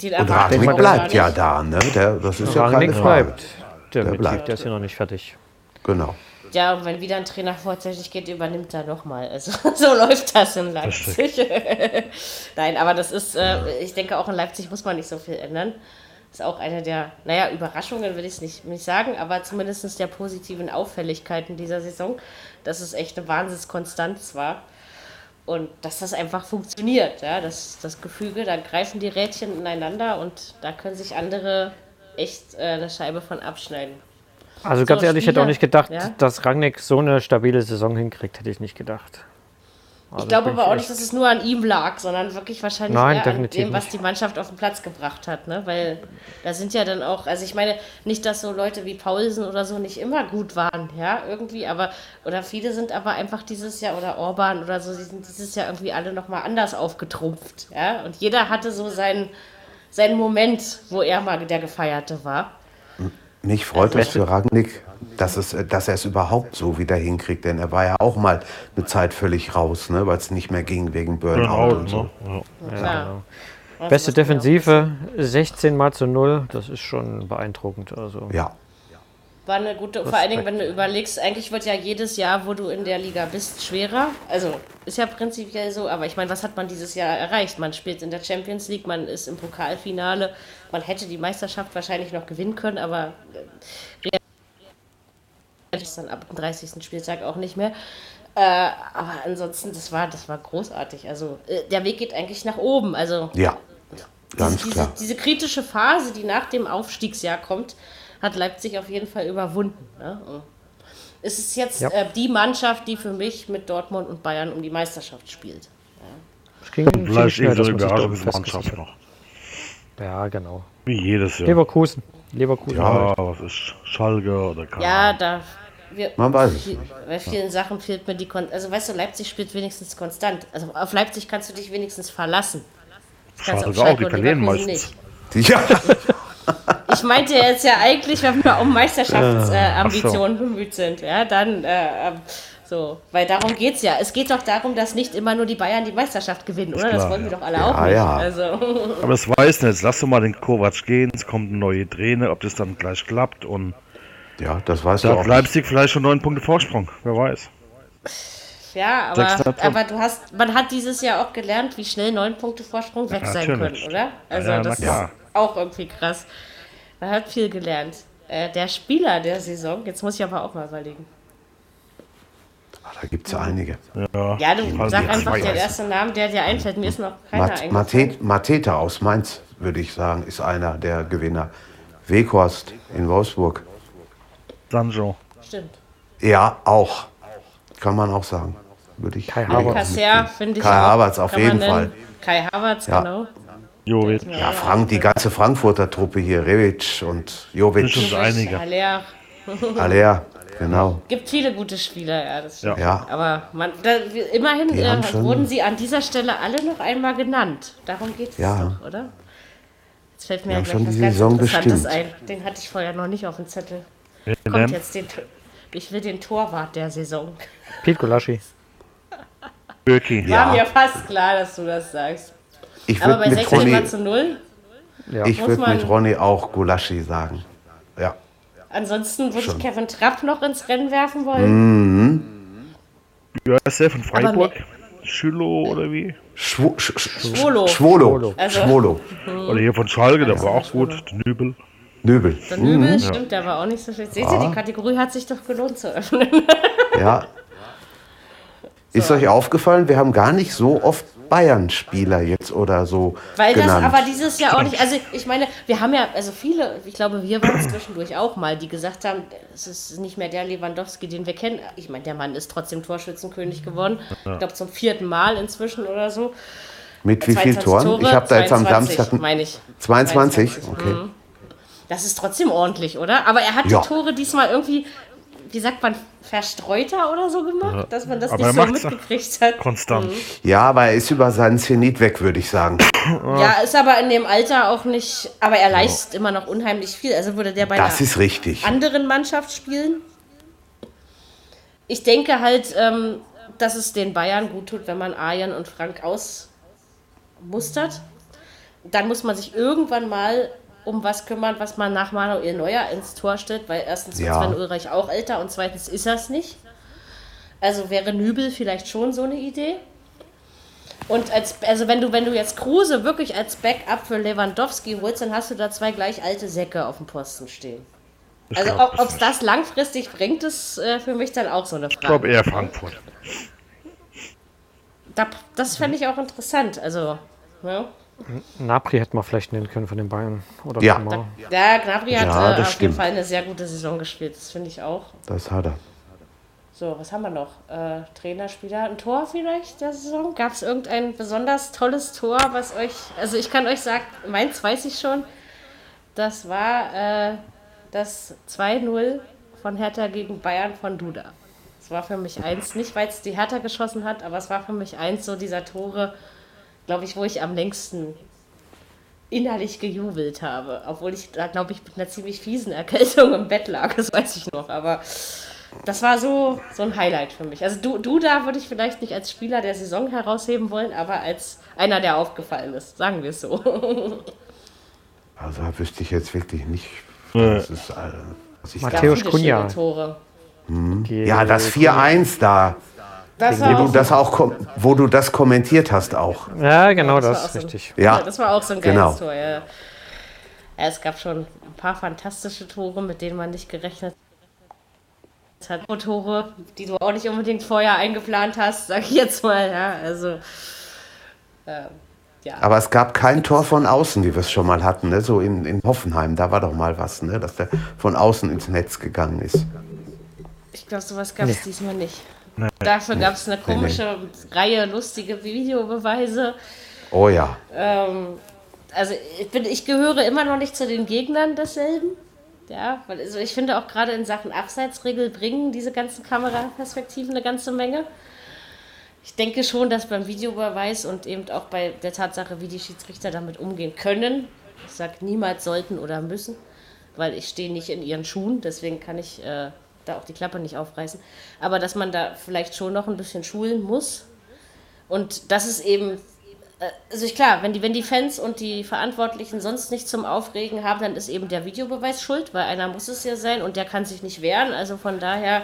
Und auch bleibt ja da, ne? Der, das ist ja keine Rangnick Frage. bleibt. Der, Betrieb, bleibt. der ist ja noch nicht fertig. Genau. Ja, und wenn wieder ein Trainer vorzeitig geht, übernimmt er nochmal. Also so läuft das in Leipzig. Nein, aber das ist, äh, ich denke auch in Leipzig muss man nicht so viel ändern. Ist auch eine der, naja, Überraschungen will ich es nicht, nicht sagen, aber zumindest der positiven Auffälligkeiten dieser Saison, dass es echt eine Wahnsinnskonstanz war. Und dass das einfach funktioniert, ja, das, das Gefüge, da greifen die Rädchen ineinander und da können sich andere echt äh, eine Scheibe von abschneiden. Also ganz So, ehrlich, ich hätte auch nicht gedacht, ja? dass Rangnick so eine stabile Saison hinkriegt, hätte ich nicht gedacht. Also Ich glaube aber auch nicht, dass es nur an ihm lag, sondern wirklich wahrscheinlich Nein, eher an dem, was die Mannschaft auf den Platz gebracht hat. Ne? Weil da sind ja dann auch, also ich meine, nicht, dass so Leute wie Paulsen oder so nicht immer gut waren, ja, irgendwie, aber, oder viele sind aber einfach dieses Jahr, oder Orban oder so, die sind dieses Jahr irgendwie alle nochmal anders aufgetrumpft, ja. Und jeder hatte so seinen, seinen Moment, wo er mal der Gefeierte war. Mich freut es für Rangnick, dass, es, äh, dass er es überhaupt so wieder hinkriegt, denn er war ja auch mal eine Zeit völlig raus, ne, weil es nicht mehr ging wegen Burnout Genau, und so. ne? Ja. Beste man ja auch Defensive, 16 mal zu 0, das ist schon beeindruckend. Also. Ja, War eine gute, vor allen Dingen, wenn du überlegst, eigentlich wird ja jedes Jahr, wo du in der Liga bist, schwerer. Also ist ja prinzipiell so, aber ich meine, was hat man dieses Jahr erreicht? Man spielt in der Champions League, man ist im Pokalfinale, man hätte die Meisterschaft wahrscheinlich noch gewinnen können, aber äh, ist dann ab dem 30. Spieltag auch nicht mehr. Äh, aber ansonsten, das war, das war großartig. Also äh, der Weg geht eigentlich nach oben. Also ja, ganz diese, klar. Diese, diese kritische Phase, die nach dem Aufstiegsjahr kommt, hat Leipzig auf jeden Fall überwunden. Ne? Es ist jetzt Ja. äh, die Mannschaft, die für mich mit Dortmund und Bayern um die Meisterschaft spielt. Es ging Vielleicht schnell, dass man sich festgesichert noch. Ja, genau. Wie jedes Jahr. Leverkusen. Leverkusen. ja, was ist Schalke oder keine Ja, Ahnung. da. Wir, Man weiß es viel- Bei vielen Sachen fehlt mir die Kon Also, weißt du, Leipzig spielt wenigstens konstant. Also, auf Leipzig kannst du dich wenigstens verlassen. Auf Schalke auch, die verlieren meistens. Ja, Ich meinte jetzt ja eigentlich, wenn wir um Meisterschaftsambitionen äh, so. Bemüht sind, ja, dann äh, so, weil darum geht's ja. Es geht doch darum, dass nicht immer nur die Bayern die Meisterschaft gewinnen, oder? das klar, wollen wir ja. doch alle auch Ja, nicht. ja. Also, Aber das weiß nicht. Jetzt lass doch mal den Kovac gehen. Es kommt eine neue Trainer, ob das dann gleich klappt. Und ja, das weißt du da auch. hat nicht. Leipzig vielleicht schon neun Punkte Vorsprung. Wer weiß. ja, aber, aber du hast, man hat dieses Jahr auch gelernt, wie schnell neun Punkte Vorsprung weg sein können, oder? Also das ist klar. auch irgendwie krass. Man hat viel gelernt. Äh, der Spieler der Saison, jetzt muss ich aber auch mal überlegen. Da gibt es ja einige. Ja, Ja, du Also sag einfach den ersten Namen, der dir einfällt. Mir ist noch keiner Mat eingefallen. Matet Mateta aus Mainz, würde ich sagen, ist einer der Gewinner. Weghorst in Wolfsburg. Sancho. Stimmt. Ja, auch. kann man auch sagen. Würde ich. Kai Havertz. Kai Havertz auf jeden Fall. Kai Havertz, Ja. genau. Jovic. Ja, Frank, die ganze Frankfurter Truppe hier, Revic und Das Jovic, sind so einige. Haller. Aller, genau. Gibt viele gute Spieler, ja, das stimmt. Ja. Aber man, da, immerhin äh, wurden sie an dieser Stelle alle noch einmal genannt. Darum geht es Ja. doch, oder? Jetzt fällt mir ja haben gleich was ganz Saison Interessantes bestimmt. ein. Den hatte ich vorher noch nicht auf dem Zettel. Kommt jetzt den, ich will den Torwart der Saison. Pete Gulaschi. Birki. Ja. War mir fast klar, dass du das sagst. Ich Aber bei würde mit 16 Ronny, mal zu 0. Ja. ich muss würd man- mit Ronny auch Gulaschi sagen. Ja. Ansonsten würde ich. Kevin Trapp noch ins Rennen werfen wollen. Wie heißt der von Freiburg? Schülo oder wie? Schwo, sch, sch, Schwolo. Schwolo. Also- Schwolo. Oder hier von Schalke, der war auch gut. Der Nübel. Nöbel. Der Nübel, stimmt, der war auch nicht so schlecht. Seht ihr, Ja. die Kategorie hat sich doch gelohnt zu öffnen. Ja. Ist euch aufgefallen, wir haben gar nicht so oft Bayern-Spieler jetzt oder so Weil genannt. das aber dieses Jahr auch nicht, also ich meine, wir haben ja, also viele, ich glaube, wir waren es zwischendurch auch mal, die gesagt haben, es ist nicht mehr der Lewandowski, den wir kennen. Ich meine, der Mann ist trotzdem Torschützenkönig geworden. Ich glaube, zum vierten Mal inzwischen oder so. Mit wie vielen 22 Toren? Tore, ich habe da jetzt am 22, Samstag meine ich. 22. 22, Okay. Das ist trotzdem ordentlich, oder? Aber er hat Ja. die Tore diesmal irgendwie, wie sagt man, verstreuter oder so gemacht, dass man das Aber nicht so mitgekriegt hat. Konstant. Ja, aber er ist über seinen Zenit weg, würde ich sagen. Ja, ist aber in dem Alter auch nicht, aber er leistet immer noch unheimlich viel. Also würde der bei Das einer ist richtig. anderen Mannschaft spielen. Ich denke halt, ähm, dass es den Bayern gut tut, wenn man Arjen und Frank ausmustert. Dann muss man sich irgendwann mal um was kümmern, was man nach Manuel Neuer ins Tor stellt, weil erstens wird Ja. Sven Ulreich auch älter und zweitens ist er es nicht. Also wäre Nübel vielleicht schon so eine Idee. Und als, also wenn du, wenn du jetzt Kruse wirklich als Backup für Lewandowski holst, dann hast du da zwei gleich alte Säcke auf dem Posten stehen. Ich Also ob es das langfristig bringt, ist äh, für mich dann auch so eine Ich glaube Frage. eher Frankfurt. Da, das fände ich auch interessant. Also, ja. Napri hätten wir vielleicht nennen können von den Bayern. Oder Ja. Kamau. Ja, Gnabry hat Ja, äh, auf stimmt. jeden Fall eine sehr gute Saison gespielt. Das finde ich auch. Das hat er. So, was haben wir noch? Äh, Trainerspieler, ein Tor vielleicht der Saison? Gab es irgendein besonders tolles Tor, was euch. Also, ich kann euch sagen, meins weiß ich schon. Das war äh, das 2-0 von Hertha gegen Bayern von Duda. Es war für mich eins, nicht weil es die Hertha geschossen hat, aber es war für mich eins so dieser Tore, glaube ich, wo ich am längsten innerlich gejubelt habe. Obwohl ich da, glaube ich, mit einer ziemlich fiesen Erkältung im Bett lag, das weiß ich noch. Aber das war so, so ein Highlight für mich. Also du, du da würde ich vielleicht nicht als Spieler der Saison herausheben wollen, aber als einer, der aufgefallen ist, sagen wir es so. Also da wüsste ich jetzt wirklich nicht. Das ist, äh, was ich Matthäus schöne Tore. ja, das 4-1 da, Das wo du das auch wo du das kommentiert hast auch. Ja, genau das war das, auch so ein- richtig. Ja. das war auch so ein geiles Genau. Tor. Ja. Ja, es gab schon ein paar fantastische Tore, mit denen man nicht gerechnet hat. Tore, die du auch nicht unbedingt vorher eingeplant hast, sag ich jetzt mal. Ja, also ähm, ja. Aber es gab kein Tor von außen, wie wir es schon mal hatten, ne? so in, in Hoffenheim. Da war doch mal was, ne? dass der von außen ins Netz gegangen ist. Ich glaube, sowas gab es diesmal nicht. Dafür gab es eine komische Reihe lustige Videobeweise. Oh ja. Ähm, also ich, bin, ich gehöre immer noch nicht zu den Gegnern desselben. Ja, weil also ich finde auch gerade in Sachen Abseitsregel bringen diese ganzen Kameraperspektiven eine ganze Menge. Ich denke schon, dass beim Videobeweis und eben auch bei der Tatsache, wie die Schiedsrichter damit umgehen können, ich sage niemals sollten oder müssen, weil ich stehe nicht in ihren Schuhen, deswegen kann ich äh, da auch die Klappe nicht aufreißen. Aber dass man da vielleicht schon noch ein bisschen schulen muss. Und das ist eben also ich, klar, wenn die, wenn die Fans und die Verantwortlichen sonst nichts zum Aufregen haben, dann ist eben der Videobeweis schuld, weil einer muss es ja sein und der kann sich nicht wehren. Also von daher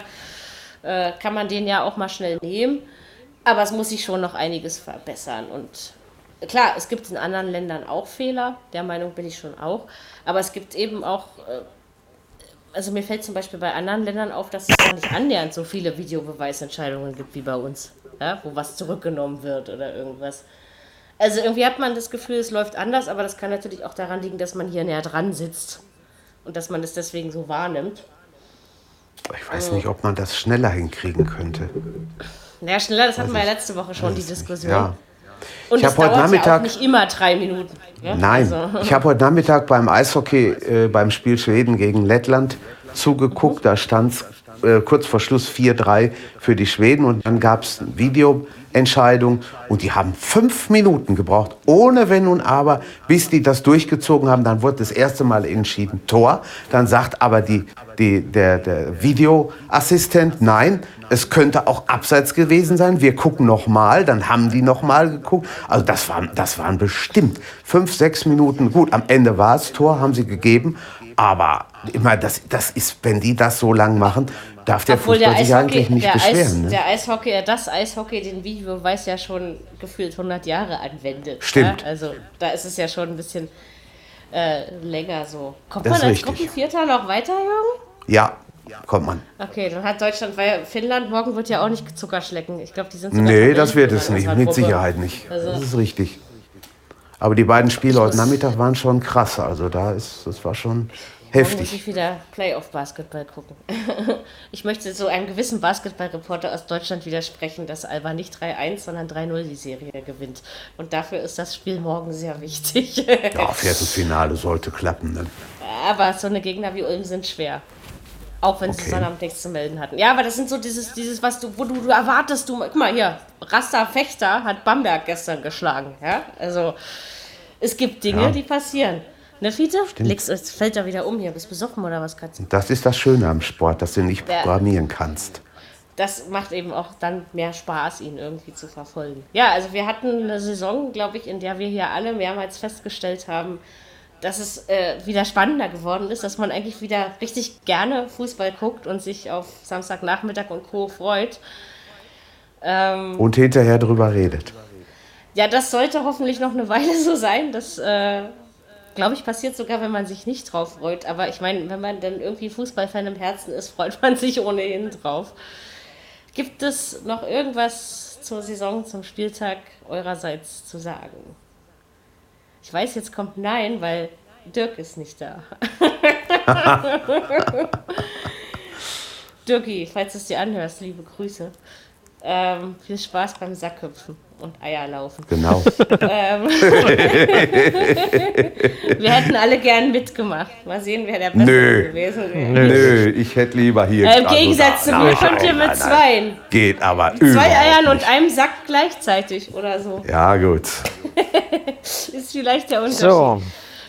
äh, kann man den ja auch mal schnell nehmen. Aber es muss sich schon noch einiges verbessern. Und klar, es gibt in anderen Ländern auch Fehler, der Meinung bin ich schon auch. Aber es gibt eben auch, äh, also mir fällt zum Beispiel bei anderen Ländern auf, dass es gar nicht annähernd so viele Videobeweisentscheidungen gibt wie bei uns, ja, wo was zurückgenommen wird oder irgendwas. Also irgendwie hat man das Gefühl, es läuft anders, aber das kann natürlich auch daran liegen, dass man hier näher dran sitzt und dass man es deswegen so wahrnimmt. Ich weiß nicht, ob man das schneller hinkriegen könnte. Naja, schneller, das hatten wir ja letzte Woche schon, die Diskussion. Ja. Und Ich es hab heute dauert ja auch Nachmittag- nicht immer drei Minuten. Ja? Nein, Also, ich habe heute Nachmittag beim Eishockey, äh, beim Spiel Schweden gegen Lettland zugeguckt. Da stand es äh, kurz vor Schluss 4-3 für die Schweden und dann gab es eine Videoentscheidung und die haben fünf Minuten gebraucht, ohne Wenn und Aber, bis die das durchgezogen haben. Dann wurde das erste Mal entschieden Tor. Dann sagt aber die, die, der, der Videoassistent, nein, es könnte auch abseits gewesen sein. Wir gucken noch mal. Dann haben die noch mal geguckt. Also das waren, das waren bestimmt fünf, sechs Minuten. Gut, am Ende war es Tor, haben sie gegeben. Aber immer das, das ist, wenn die das so lang machen, darf der obwohl Fußball der sich eigentlich nicht der, Eis, beschweren. Ne? der Eishockey, das Eishockey, den Videobeweis ja schon gefühlt 100 Jahre anwendet. Stimmt. Ja? Also da ist es ja schon ein bisschen äh, länger so. Kommt Das man als richtig. Gruppenvierter noch weiter, Jürgen? Ja, kommt man. Okay, dann hat Deutschland, weil Finnland morgen wird ja auch nicht Zucker schlecken. Ich glaube, die sind Nee, das wird es nicht. Mit. Sicherheit nicht. Also- Das ist richtig. Aber die beiden Spiele heute Nachmittag waren schon krass. Also da ist, das war schon Morgen muss heftig. ich wieder Playoff-Basketball gucken. ich möchte so einem gewissen Basketballreporter aus Deutschland widersprechen, dass Alba nicht 3-1, sondern 3-0 die Serie gewinnt. Und dafür ist das Spiel morgen sehr wichtig. Ja, Viertelfinale sollte klappen. Ne? aber so eine Gegner wie Ulm sind schwer. Auch wenn sie Okay. Sonnabend nichts zu melden hatten. Ja, aber das sind so dieses, dieses was du, wo du, du erwartest, du, guck mal hier, Rasta Fechter hat Bamberg gestern geschlagen. Ja, also es gibt Dinge, Ja. die passieren. Ne, Fiete? Legst, es fällt da wieder um hier. Bist besoffen oder was, Katze? Das ist das Schöne am Sport, dass du nicht Ja. programmieren kannst. das macht eben auch dann mehr Spaß, ihn irgendwie zu verfolgen. Ja, also wir hatten eine Saison, glaube ich, in der wir hier alle mehrmals festgestellt haben, dass es äh, wieder spannender geworden ist, dass man eigentlich wieder richtig gerne Fußball guckt und sich auf Samstagnachmittag und Co. freut. Ähm, Und hinterher drüber redet. ja, das sollte hoffentlich noch eine Weile so sein. Das, äh, glaube ich, passiert sogar, wenn man sich nicht drauf freut. Aber ich meine, wenn man dann irgendwie Fußballfan im Herzen ist, freut man sich ohnehin drauf. Gibt es noch irgendwas zur Saison, zum Spieltag eurerseits zu sagen? Ich weiß, jetzt kommt Nein, weil Dirk ist nicht da. Dirki, falls du es dir anhörst, liebe Grüße. Ähm, viel Spaß beim Sackhüpfen und Eierlaufen. Genau. Ähm, wir hätten alle gern mitgemacht. Mal sehen, wer der Beste Nö. gewesen wäre. Nö, ich hätte lieber hier. Äh, Im Gegensatz zu mir kommt ihr mit zweien. Geht aber Zwei Eiern und nicht. einem Sack gleichzeitig oder so. Ja, gut. Ist vielleicht der Unterschied. So,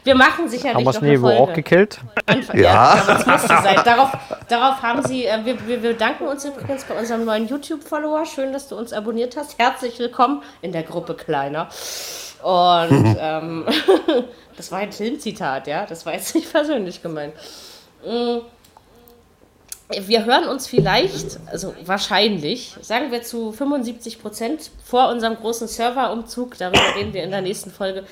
Wir machen sicherlich haben wir noch eine Folge. auch gekillt? Anfang, Ja. ja. aber es musste sein. Darauf, darauf haben Sie, äh, wir, wir, wir danken uns übrigens bei unserem neuen YouTube-Follower. Schön, dass du uns abonniert hast. Herzlich willkommen in der Gruppe Kleiner. Und ähm, das war ein Filmzitat, ja. Das war jetzt nicht persönlich gemeint. Mm. Wir hören uns vielleicht, also wahrscheinlich, sagen wir zu 75 Prozent vor unserem großen Serverumzug, darüber reden wir in der nächsten Folge,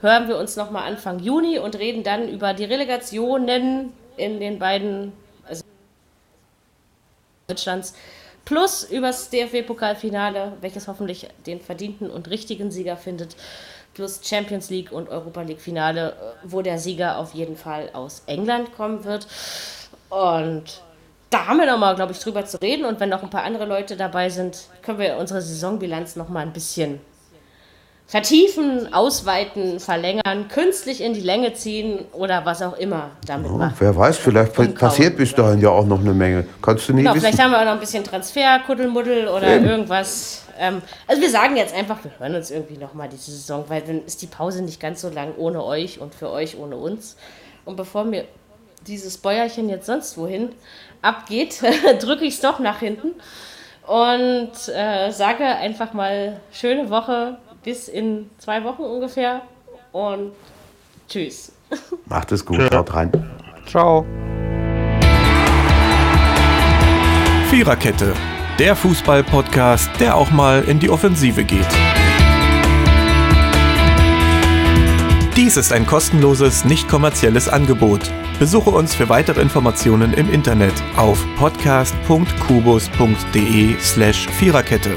hören wir uns nochmal Anfang Juni und reden dann über die Relegationen in den beiden also Deutschlands plus über das DFB-Pokalfinale, welches hoffentlich den verdienten und richtigen Sieger findet, plus Champions League und Europa League-Finale, wo der Sieger auf jeden Fall aus England kommen wird. Und da haben wir nochmal, glaube ich, drüber zu reden. Und wenn noch ein paar andere Leute dabei sind, können wir unsere Saisonbilanz nochmal ein bisschen vertiefen, ausweiten, verlängern, künstlich in die Länge ziehen oder was auch immer damit Ja, machen. wer weiß, vielleicht Umkauen. passiert bis dahin ja auch noch eine Menge. Kannst du nie Genau, wissen. vielleicht haben wir auch noch ein bisschen Transfer, Kuddelmuddel oder irgendwas. Ähm, also wir sagen jetzt einfach, wir hören uns irgendwie nochmal diese Saison, weil dann ist die Pause nicht ganz so lang ohne euch und für euch ohne uns. Und bevor mir dieses Bäuerchen jetzt sonst wohin abgeht, drücke ich es doch nach hinten und äh, sage einfach mal schöne Woche bis in zwei Wochen ungefähr und tschüss. Macht es gut, haut rein. Ciao. Viererkette, der Fußball-Podcast, der auch mal in die Offensive geht. Dies ist ein kostenloses, nicht kommerzielles Angebot. Besuche uns für weitere Informationen im Internet auf podcast.kubus.de slash Viererkette.